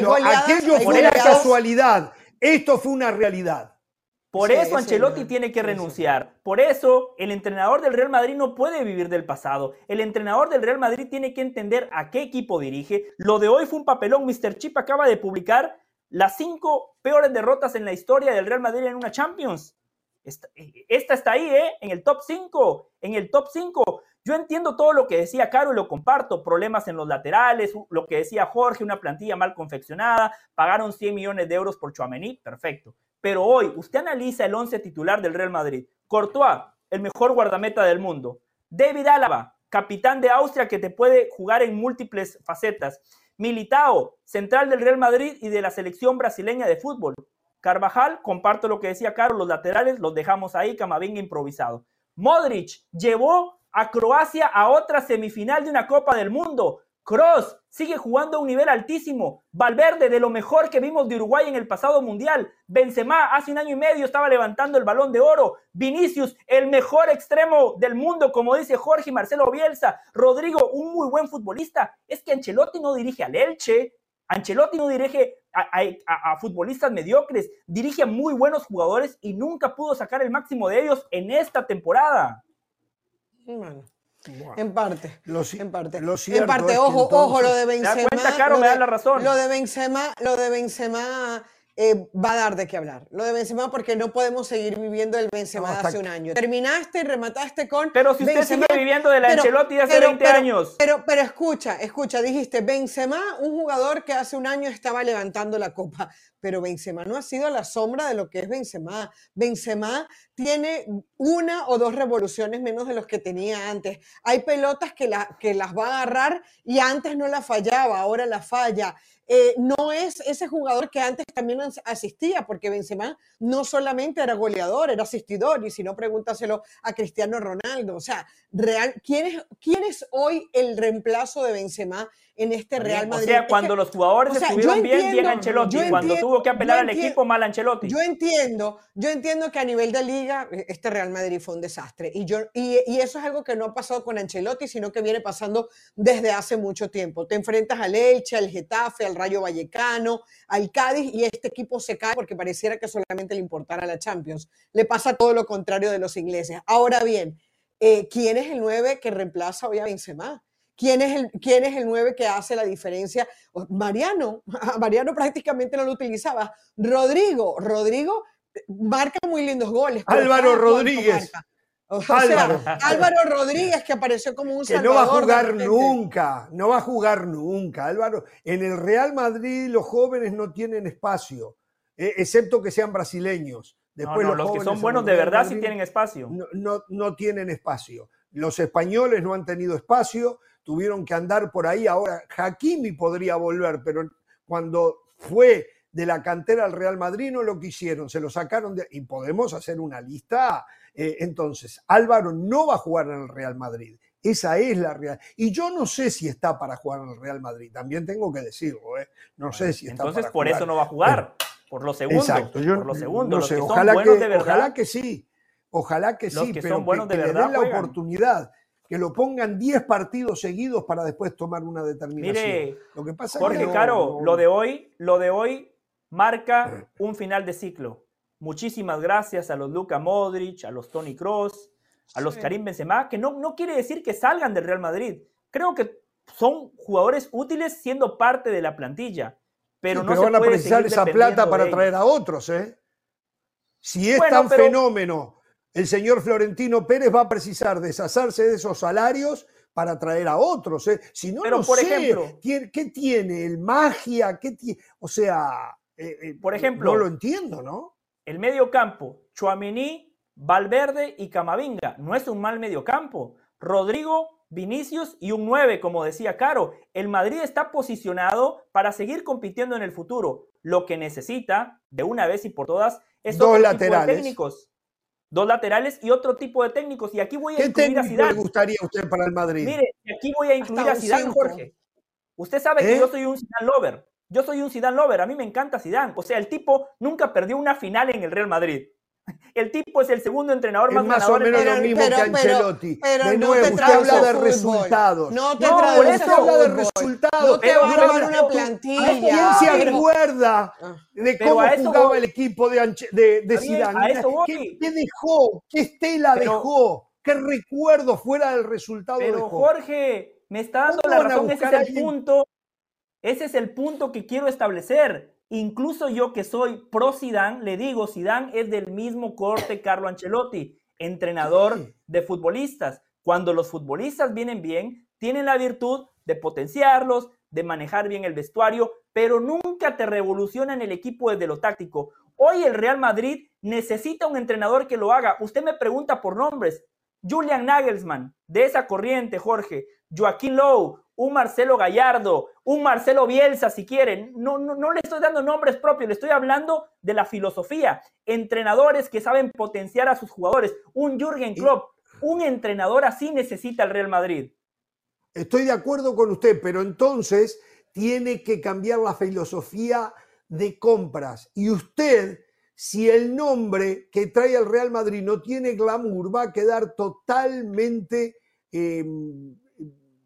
goleadas. aquello fue una casualidad. Esto fue una realidad. Por eso Ancelotti tiene que renunciar. Por eso el entrenador del Real Madrid no puede vivir del pasado. El entrenador del Real Madrid tiene que entender a qué equipo dirige. Lo de hoy fue un papelón. Mr. Chip acaba de publicar las cinco peores derrotas en la historia del Real Madrid en una Champions. Esta, esta está ahí, ¿eh? En el top 5. En el top 5. Yo entiendo todo lo que decía Caro y lo comparto. Problemas en los laterales, lo que decía Jorge, una plantilla mal confeccionada. Pagaron 100 millones de euros por Chuamení. Perfecto. Pero hoy, usted analiza el 11 titular del Real Madrid. Courtois, el mejor guardameta del mundo. David Álava, capitán de Austria que te puede jugar en múltiples facetas. Militao, central del Real Madrid y de la selección brasileña de fútbol. Carvajal, comparto lo que decía Carlos, los laterales los dejamos ahí, Camavinga improvisado. Modric llevó a Croacia a otra semifinal de una Copa del Mundo. Cross sigue jugando a un nivel altísimo. Valverde, de lo mejor que vimos de Uruguay en el pasado mundial. Benzema, hace un año y medio estaba levantando el balón de oro. Vinicius, el mejor extremo del mundo, como dice Jorge Marcelo Bielsa. Rodrigo, un muy buen futbolista. Es que Ancelotti no dirige al Elche. Ancelotti no dirige a, futbolistas mediocres. Dirige a muy buenos jugadores y nunca pudo sacar el máximo de ellos en esta temporada. En parte. Lo, en parte. Lo en parte, ojo, ojo, lo de Benzema. ¿Te cuenta, Caro? me da la razón. Lo de Benzema, lo de Benzema eh, va a dar de qué hablar. Lo de Benzema porque no podemos seguir viviendo el Benzema de hace un año. Terminaste y remataste con Pero si usted sigue viviendo de la Ancelotti de hace 20 años. Pero, pero escucha, escucha, dijiste Benzema, un jugador que hace un año estaba levantando la copa, pero Benzema no ha sido la sombra de lo que es Benzema. Benzema tiene una o dos revoluciones menos de los que tenía antes. Hay pelotas que, la, que las va a agarrar y antes no la fallaba, ahora la falla. Eh, no es ese jugador que antes también asistía, porque Benzema no solamente era goleador, era asistidor, y si no, pregúntaselo a Cristiano Ronaldo. O sea, real, ¿quién, es, ¿quién es hoy el reemplazo de Benzema en este Real Madrid? O sea, cuando los jugadores estuvieron bien, bien Ancelotti, cuando tuvo que apelar al equipo, mal Ancelotti. Yo entiendo, yo entiendo que a nivel de liga, e, este Real Madrid fue un desastre, y, yo, y, y eso es algo que no ha pasado con Ancelotti, sino que viene pasando desde hace mucho tiempo. Te enfrentas al Elche, al Getafe, al Rayo Vallecano, al Cádiz y este equipo se cae porque pareciera que solamente le importara la Champions. Le pasa todo lo contrario de los ingleses. Ahora bien, eh, ¿quién es el 9 que reemplaza hoy a Benzema? ¿Quién es, el, ¿Quién es el 9 que hace la diferencia? Mariano, Mariano prácticamente no lo utilizaba. Rodrigo, Rodrigo eh, marca muy lindos goles. Álvaro Rodríguez. Álvaro. Rodríguez que apareció como un que no va a jugar nunca, no va a jugar nunca. Álvaro, en el Real Madrid los jóvenes no tienen espacio, e, excepto que sean brasileños. Después los, que son buenos de verdad sí tienen espacio. No, no, tienen espacio. Los españoles no han tenido espacio, tuvieron que andar por ahí. Ahora, Hakimi podría volver, pero cuando fue de la cantera al Real Madrid no lo quisieron, se lo sacaron de, y podemos hacer una lista eh, entonces, Álvaro no va a jugar en el Real Madrid. Esa es la realidad. Y yo no sé si está para jugar en el Real Madrid. También tengo que decirlo. ¿eh? No sé si está Entonces, por eso no va a jugar. por los segundos. Exacto. Yo, por los segundos. sé, ojalá, que, ojalá que sí. Ojalá que sí. pero que, de verdad, le den la oportunidad que lo pongan 10 partidos seguidos para después tomar una determinación. Mire, lo que pasa Jorge que Caro, lo de hoy, lo de hoy marca un final de ciclo. Muchísimas gracias a los Luka Modric, a los Tony Cross, a los Karim Benzema, que no, no quiere decir que salgan del Real Madrid. Creo que son jugadores útiles siendo parte de la plantilla. Pero no se van a precisar esa plata para traer a otros, ¿eh? Si es tan fenómeno, el señor Florentino Pérez va a precisar deshacerse de esos salarios para traer a otros. ¿eh? Si no, Pero, no por sé, ejemplo- ¿qué, qué tiene? ¿El magia? ¿Qué tiene? O sea, eh, eh, Por ejemplo- no lo entiendo, ¿no? El medio campo, Chuamení, Valverde y Camavinga. No es un mal medio campo. Rodrigo, Vinicius y un 9, como decía Caro. El Madrid está posicionado para seguir compitiendo en el futuro. Lo que necesita, de una vez y por todas, es Dos laterales. técnicos. Dos laterales y otro tipo de técnicos. Y aquí voy a ¿Qué incluir a técnico le Zidane. gustaría a usted para el Madrid? Mire, aquí voy a incluir Hasta a Zidane. Jorge. Usted sabe que ¿Eh? yo soy un Zidane lover. Yo soy un Zidane lover. A mí me encanta Zidane. O sea, el tipo nunca perdió una final en el Real Madrid. El tipo es el segundo entrenador es más más o menos lo mismo pero- que Ancelotti. pero de no nuevo, te usted habla de fútbol. resultados. No te No, por traduce eso a habla de resultados. No te Pero- va a armar una pero- plantilla. ¿Quién se acuerda de cómo jugaba voy. el equipo de, Anche- de, de Está bien, Zidane? ¿Qué, qué dejó? ¿Qué estela Pero- dejó? ¿Qué recuerdo fuera del resultado Pero dejó? Jorge, me está dando ¿Cómo la razón. Ese es el punto. Ese es el punto que quiero establecer. Incluso yo que soy pro Zidane, le digo, Zidane es del mismo corte Carlo Ancelotti, entrenador de futbolistas. Cuando los futbolistas vienen bien, tienen la virtud de potenciarlos, de manejar bien el vestuario, pero nunca te revolucionan el equipo desde lo táctico. Hoy el Real Madrid necesita un entrenador que lo haga. Usted me pregunta por nombres. Julian Nagelsmann, de esa corriente, Jorge. Joaquín Lowe, un Marcelo Gallardo, un Marcelo Bielsa, si quieren. No, no, no le estoy dando nombres propios, le estoy hablando de la filosofía. Entrenadores que saben potenciar a sus jugadores. Un Jürgen Klopp, un entrenador así necesita el Real Madrid. Estoy de acuerdo con usted, pero entonces tiene que cambiar la filosofía de compras. Y usted, si el nombre que trae el Real Madrid no tiene glamour, va a quedar totalmente eh,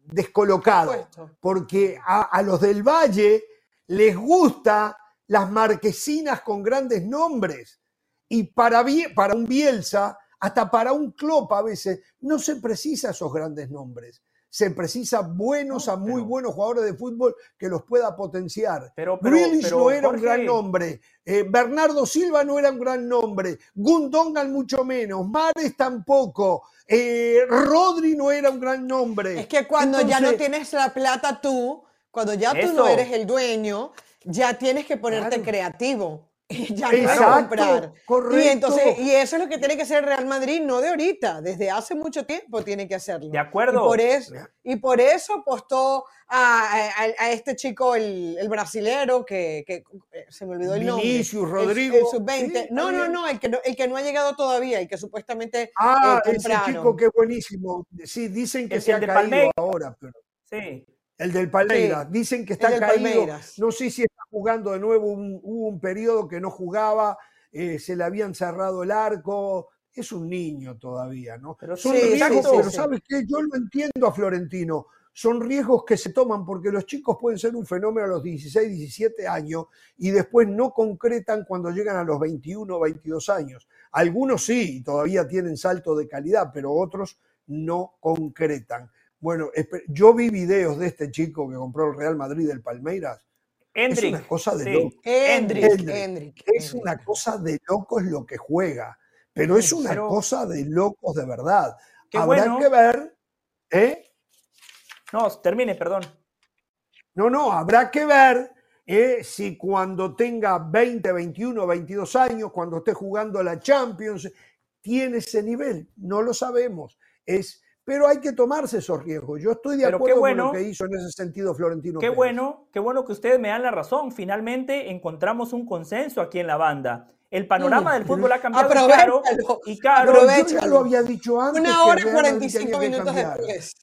descolocado. Porque a, a los del Valle les gusta las marquesinas con grandes nombres. Y para, para un Bielsa, hasta para un Klopp a veces, no se precisa esos grandes nombres. Se precisa buenos No, a muy pero- buenos jugadores de fútbol que los pueda potenciar. Pero, pero, pero, no era un gran nombre. eh, Bernardo Silva no era un gran nombre. Gundogan mucho menos. Mares tampoco. eh, Rodri no era un gran nombre. Es que cuando ya no tienes la plata tú, cuando ya tú Eso. no eres el dueño, ya tienes que ponerte Claro. creativo. Y ya no Exacto, comprar. Y correcto. entonces, y eso es lo que tiene que hacer el Real Madrid, no de ahorita, desde hace mucho tiempo tiene que hacerlo. De acuerdo. Y por eso, y por eso apostó a, a- a este chico, el, el brasilero, que, que, eh, se me olvidó el nombre. Vinicius, El- Rodrigo. El, sub-20. Sí, no, no, no el, que no, el que no ha llegado todavía y que supuestamente Ah, eh, ese chico que buenísimo. Sí, dicen que El- se el ha caído Palmeiras. ahora, pero Sí. El del Palmeiras. Sí, Dicen que está caído. Palmeiras. No sé si está jugando de nuevo. un- hubo un periodo que no jugaba, eh, se le habían cerrado el arco. Es un niño todavía, ¿no? Pero Son sí, riesgos, sí, pero. ¿sabes qué? Yo lo entiendo a Florentino. Son riesgos que se toman porque los chicos pueden ser un fenómeno a los 16, 17 años y después no concretan cuando llegan a los 21, 22 años. Algunos sí, todavía tienen salto de calidad, pero otros no concretan. Bueno, yo vi videos de este chico que compró el Real Madrid del Palmeiras. Hendrik. una cosa de sí. loco. Hendrik, Es una cosa de locos lo que juega, pero es una Pero- cosa de locos de verdad. Habrá bueno. que ver, ¿eh? No, termine, perdón. No, no, habrá que ver eh, si cuando tenga 20, 21, 22 años, cuando esté jugando la Champions, tiene ese nivel. No lo sabemos. Es, pero hay que tomarse esos riesgos. Yo estoy de Pero acuerdo bueno. con lo que hizo en ese sentido Florentino. Qué Pérez. bueno, qué bueno que ustedes me dan la razón. Finalmente encontramos un consenso aquí en la banda. El panorama del fútbol ha cambiado y Caro, Aprovechalo. y Caro, Pero yo ya lo había dicho antes. Una que hora y Real Madrid 45 tenía que minutos cambiar. después.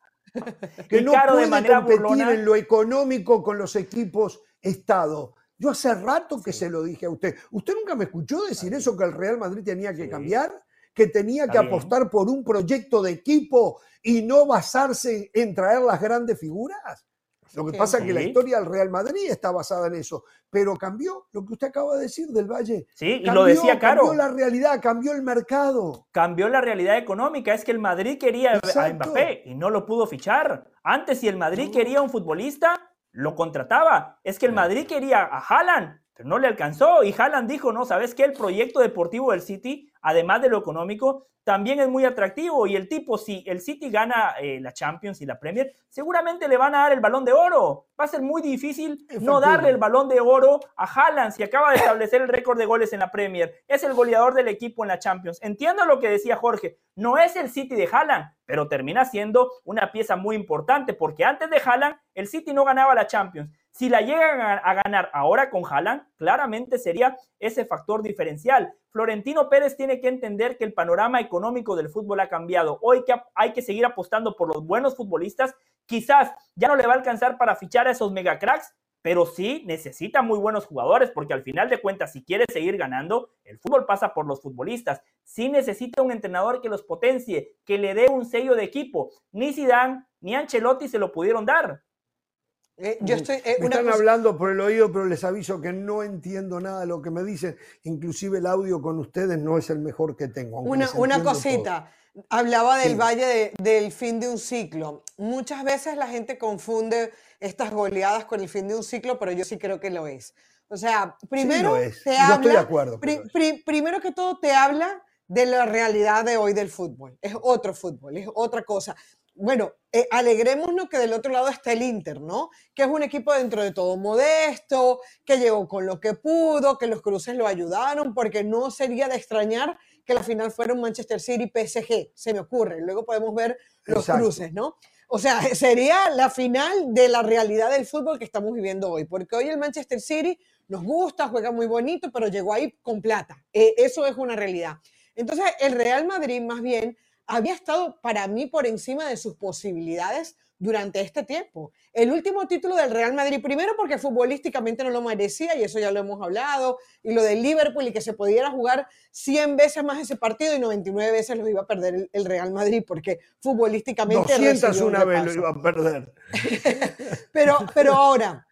que Y no Caro de puede manera competir burlona. en lo económico con los equipos Estado. Yo hace rato que se lo dije a usted. ¿Usted nunca me escuchó decir eso que el Real Madrid tenía que Sí. cambiar? Que tenía que apostar por un proyecto de equipo y no basarse en traer las grandes figuras. Lo que pasa es que la historia del Real Madrid está basada en eso, pero cambió lo que usted acaba de decir del Valle. Sí, y Cambió, lo decía Caro. Cambió la realidad, cambió el mercado. cambió la realidad económica. Es que el Madrid quería a. Mbappé y no lo pudo fichar. Antes, si el Madrid quería un futbolista, lo contrataba. Es que el Madrid quería a Haaland pero no le alcanzó. Y Haaland dijo, no, ¿sabes qué? El proyecto deportivo del City, además de lo económico, también es muy atractivo. Y el tipo, si el City gana eh, la Champions y la Premier, seguramente le van a dar el balón de oro. Va a ser muy difícil no darle el balón de oro a Haaland si acaba de establecer el récord de goles en la Premier. Es el goleador del equipo en la Champions. Entiendo lo que decía Jorge. No es el City de Haaland, pero termina siendo una pieza muy importante porque antes de Haaland, el City no ganaba la Champions. Si la llegan a, ganar ahora con Haaland, claramente sería ese factor diferencial. Florentino Pérez tiene que entender que el panorama económico del fútbol ha cambiado. Hoy que hay que seguir apostando por los buenos futbolistas. Quizás ya no le va a alcanzar para fichar a esos megacracks, pero sí necesita muy buenos jugadores, porque al final de cuentas, si quiere seguir ganando, el fútbol pasa por los futbolistas. Sí necesita un entrenador que los potencie, que le dé un sello de equipo. Ni Zidane ni Ancelotti se lo pudieron dar. Eh, yo estoy, eh, me están hablando por el oído, pero les aviso que no entiendo nada de lo que me dicen. Inclusive el audio con ustedes no es el mejor que tengo. Una, una cosita. Hablaba del valle del fin de un ciclo. Muchas veces la gente confunde estas goleadas con el fin de un ciclo, pero yo sí creo que lo es. O sea, primero te habla, estoy de acuerdo. primero que todo te habla de la realidad de hoy del fútbol. Es otro fútbol, es otra cosa bueno, eh, alegrémonos que del otro lado está el Inter, ¿no? Que es un equipo dentro de todo modesto, que llegó con lo que pudo, que los cruces lo ayudaron, porque no sería de extrañar que la final fuera un Manchester City PSG, se me ocurre. Luego podemos ver los cruces, ¿no? O sea, sería la final de la realidad del fútbol que estamos viviendo hoy, porque hoy el Manchester City nos gusta, juega muy bonito, pero llegó ahí con plata. Eh, eso es una realidad. Entonces, el Real Madrid más bien había estado para mí por encima de sus posibilidades durante este tiempo. El último título del Real Madrid, primero porque futbolísticamente no lo merecía, y eso ya lo hemos hablado, y lo del Liverpool, y que se pudiera jugar 100 veces más ese partido y 99 veces lo iba a perder el, Real Madrid, porque futbolísticamente... 201 vez lo iba a perder. pero, pero ahora,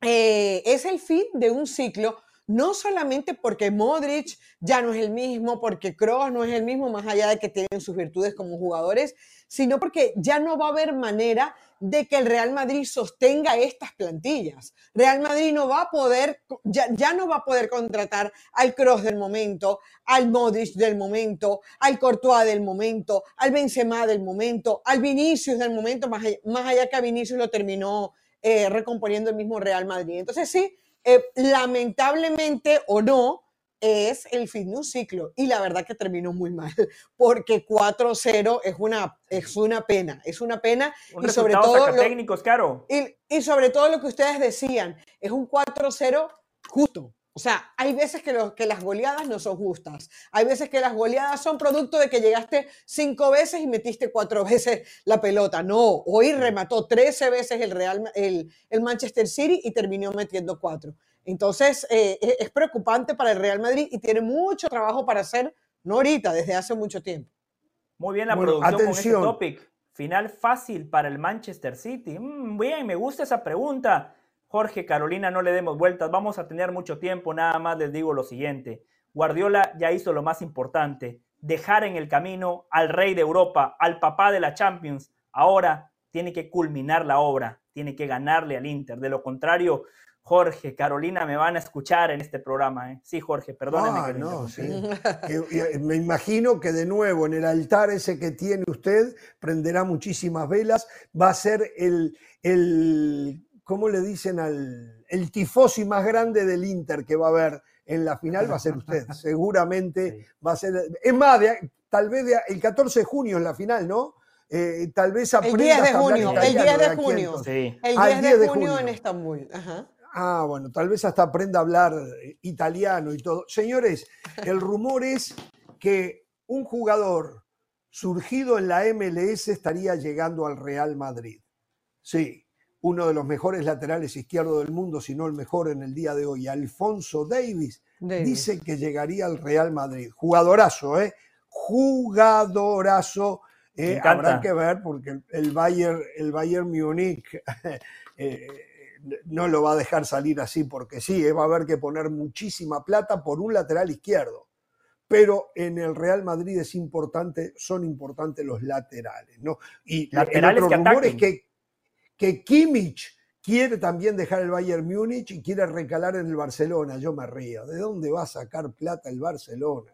eh, es el fin de un ciclo no solamente porque Modric ya no es el mismo, porque Kroos no es el mismo, más allá de que tienen sus virtudes como jugadores, sino porque ya no va a haber manera de que el Real Madrid sostenga estas plantillas. Real Madrid no va a poder, ya, no va a poder contratar al Kroos del momento, al Modric del momento, al Courtois del momento, al Benzema del momento, al Vinicius del momento, más allá, más que a Vinicius lo terminó eh, recomponiendo el mismo Real Madrid. Entonces sí, eh, lamentablemente o no, es el fin de un ciclo. Y la verdad que terminó muy mal, porque 4-0 es una, es una pena, es una pena. y sobre todo técnicos, claro. Y, y sobre todo lo que ustedes decían, es un 4-0 justo. O sea, hay veces que, que las goleadas no son justas. Hay veces que las goleadas son producto de que llegaste cinco veces y metiste cuatro veces la pelota. No, hoy remató 13 veces el, Real, el, el Manchester City y terminó metiendo cuatro. Entonces, eh, e, es preocupante para el Real Madrid y tiene mucho trabajo para hacer, no ahorita, desde hace mucho tiempo. Muy bien la producción con este topic. Final fácil para el Manchester City. Mm, bien, me gusta esa pregunta. Jorge, Carolina, no le demos vueltas, vamos a tener mucho tiempo, nada más les digo lo siguiente. Guardiola ya hizo lo más importante, dejar en el camino al rey de Europa, al papá de la Champions. Ahora tiene que culminar la obra, tiene que ganarle al Inter. De lo contrario, Jorge, Carolina me van a escuchar en este programa. ¿eh? Sí, Jorge, perdóneme. Ah, no, sí. me imagino que de nuevo en el altar ese que tiene usted prenderá muchísimas velas. Va a ser el, el ¿cómo le dicen al el tifosi más grande del Inter que va a haber en la final? Va a ser usted, seguramente va a ser. Es más, tal vez el 14 de junio en la final, ¿no? Eh, tal vez El 10 de junio, el 10 de junio. Sí. El 10, ah, de, junio en Estambul. Ah, bueno, tal vez hasta aprenda a hablar italiano y todo. Señores, el rumor es que un jugador surgido en la MLS estaría llegando al Real Madrid. Sí, uno de los mejores laterales izquierdos del mundo, si no el mejor en el día de hoy, Alfonso Davis, dice que llegaría al Real Madrid. Jugadorazo, ¿eh? Jugadorazo. Eh, habrá que ver porque el Bayern, el Bayern Múnich eh, no lo va a dejar salir así porque sí, eh, va a haber que poner muchísima plata por un lateral izquierdo. Pero en el Real Madrid es importante, son importantes los laterales, ¿no? Y el otro rumor es que que Kimmich, quiere también dejar el Bayern Múnich y quiere recalar en el Barcelona. Yo me río. ¿De dónde va a sacar plata el Barcelona?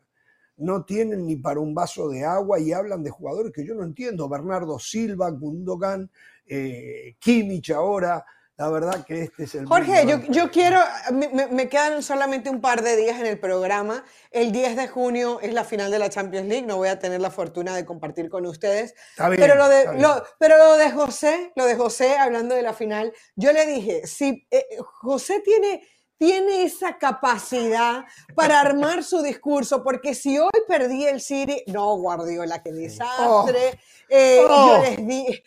No tienen ni para un vaso de agua y hablan de jugadores que yo no entiendo. Bernardo Silva, Gundogan, eh, Kimmich ahora. La verdad que este es el... Jorge, yo, yo, quiero, me, quedan solamente un par de días en el programa. El 10 de junio es la final de la Champions League, no voy a tener la fortuna de compartir con ustedes. pero, lo de, pero lo de José, lo de José, hablando de la final, yo le dije, si eh, José tiene tiene esa capacidad para armar su discurso, porque si hoy perdí el City, no, Guardiola, qué desastre. Eh, yo oh. les di,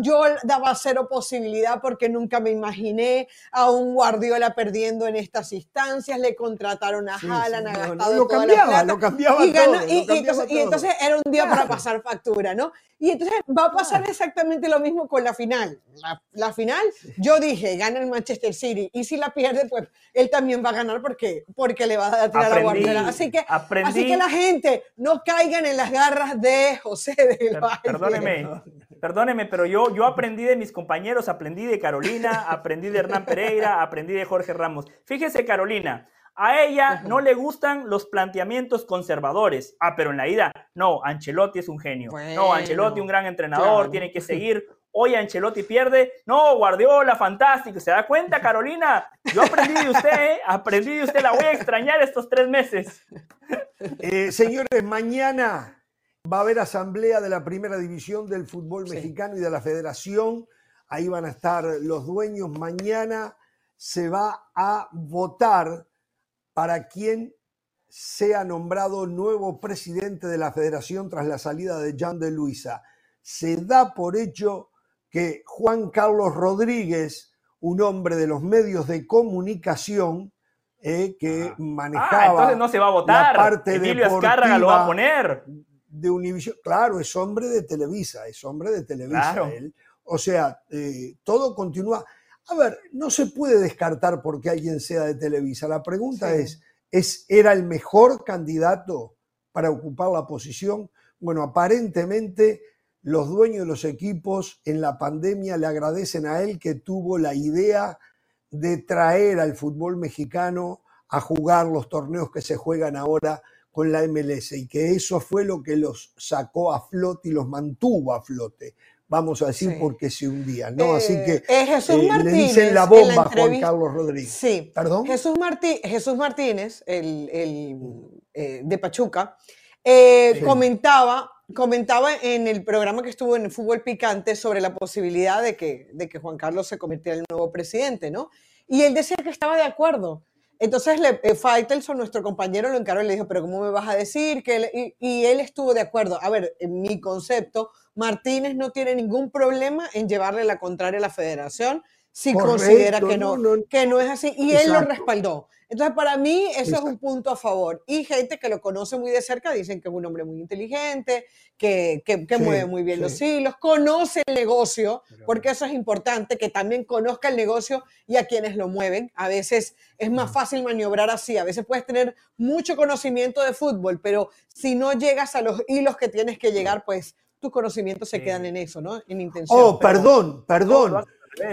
yo daba cero posibilidad porque nunca me imaginé a un Guardiola perdiendo en estas instancias. Le contrataron a Haaland, ha gastado lo toda cambiaba, la plata. Lo cambiaba y, todo, y, y, entonces, era un día para pasar factura, ¿no? Y entonces va a pasar exactamente lo mismo con la final. La, final, yo dije, gana el Manchester City. Y si la pierde, pues él también va a ganar porque, porque le va a tirar a Guardiola. Así que, así que la gente no caigan en las garras de José del Valle perdóneme, perdóneme, pero yo, yo aprendí de mis compañeros, aprendí de Carolina, aprendí de Hernán Pereira, aprendí de Jorge Ramos. Fíjese, Carolina, a ella no le gustan los planteamientos conservadores. Ah, pero en la ida, no, Ancelotti es un genio. no, Ancelotti un gran entrenador, tiene que seguir. Hoy Ancelotti pierde. No, Guardiola, fantástico. ¿Se da cuenta, Carolina? Yo aprendí de usted, ¿eh? aprendí de usted. La voy a extrañar estos tres meses. Eh, señores, mañana Va a haber asamblea de la primera división del fútbol mexicano y de la federación. Ahí van a estar los dueños. Mañana se va a votar para quien sea nombrado nuevo presidente de la federación tras la salida de Jean de Luisa. Se da por hecho que Juan Carlos Rodríguez, un hombre de los medios de comunicación, eh, que ah. manejaba. Ah, entonces no se va a votar. La parte Emilio Azcárraga lo va a poner de Univision, claro, es hombre de Televisa, es hombre de Televisa él. O sea, eh, todo continúa. A ver, no se puede descartar porque alguien sea de Televisa. La pregunta es, es, ¿era el mejor candidato para ocupar la posición? Bueno, aparentemente los dueños de los equipos en la pandemia le agradecen a él que tuvo la idea de traer al fútbol mexicano a jugar los torneos que se juegan ahora con la MLS y que eso fue lo que los sacó a flote y los mantuvo a flote. Vamos a decir porque se hundían, ¿no? Así que eh, Jesús eh, le dicen la bomba a Juan Carlos Rodríguez. Sí. ¿Perdón? Jesús, Jesús Martínez, el, eh, de Pachuca, comentaba, comentaba en el programa que estuvo en el Fútbol Picante sobre la posibilidad de que, de que Juan Carlos se convirtiera en el nuevo presidente, ¿no? Y él decía que estaba de acuerdo entonces le, eh, Faitelson, nuestro compañero, lo encaró y le dijo, pero ¿cómo me vas a decir? que y, él estuvo de acuerdo. A ver, en mi concepto, Martínez no tiene ningún problema en llevarle la contraria a la federación si considera que no, que no es así. Y él lo respaldó. Entonces, para mí, eso es un punto a favor. Y gente que lo conoce muy de cerca dicen que es un hombre muy inteligente, que, que, mueve muy bien los hilos, conoce el negocio, porque eso es importante, que también conozca el negocio y a quienes lo mueven. A veces es más fácil maniobrar así, a veces puedes tener mucho conocimiento de fútbol, pero si no llegas a los hilos que tienes que llegar, pues tus conocimientos se quedan en eso, ¿no? En intención. Oh, perdón, perdón.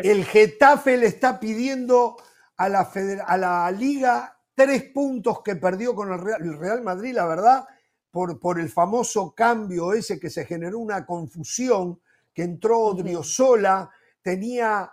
El Getafe le está pidiendo a la, a la liga tres puntos que perdió con el Real, Madrid, la verdad, por, por, el famoso cambio ese que se generó una confusión, que entró Odriozola, tenía,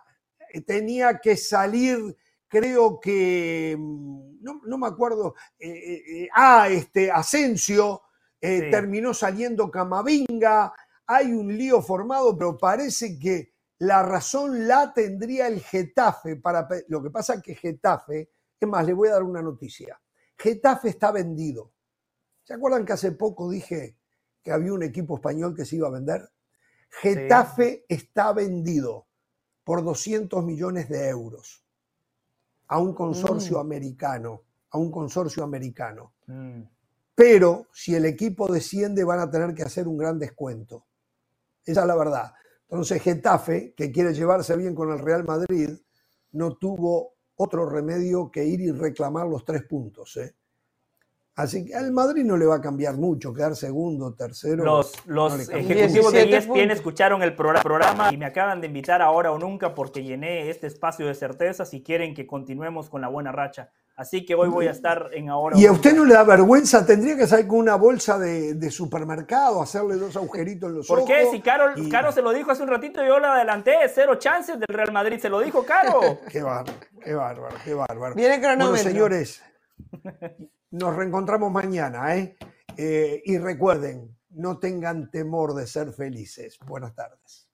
tenía que salir, creo que, mm, no, me acuerdo, eh, eh, eh, ah, este, Asensio, terminó saliendo Camavinga, hay un lío formado, pero parece que la razón la tendría el Getafe para... Lo que pasa es que Getafe, es más, le voy a dar una noticia. Getafe está vendido. ¿Se acuerdan que hace poco dije que había un equipo español que se iba a vender? Getafe está vendido por 200 millones de euros a un consorcio mm. americano, a un consorcio americano. Mm. Pero si el equipo desciende van a tener que hacer un gran descuento. Esa es la verdad. Entonces Getafe, que quiere llevarse bien con el Real Madrid, no tuvo otro remedio que ir y reclamar los tres puntos. ¿eh? Así que al Madrid no le va a cambiar mucho, quedar segundo, tercero. Los, los ejecutivos de ESPN escucharon el programa y me acaban de invitar ahora o nunca porque llené este espacio de certeza si quieren que continuemos con la buena racha. Así que hoy voy a estar en ahora. ¿Y a usted no le da vergüenza? Tendría que salir con una bolsa de, supermercado, hacerle dos agujeritos en los ojos. ¿Por qué? Si Caro, Caro se lo dijo hace un ratito, yo lo adelanté. Cero chances del Real Madrid. Se lo dijo Caro. qué bárbaro, qué bárbaro, qué bárbaro. Viene cronómetro. Bueno, señores. Nos reencontramos mañana, ¿eh? ¿eh? Y recuerden, no tengan temor de ser felices. Buenas tardes.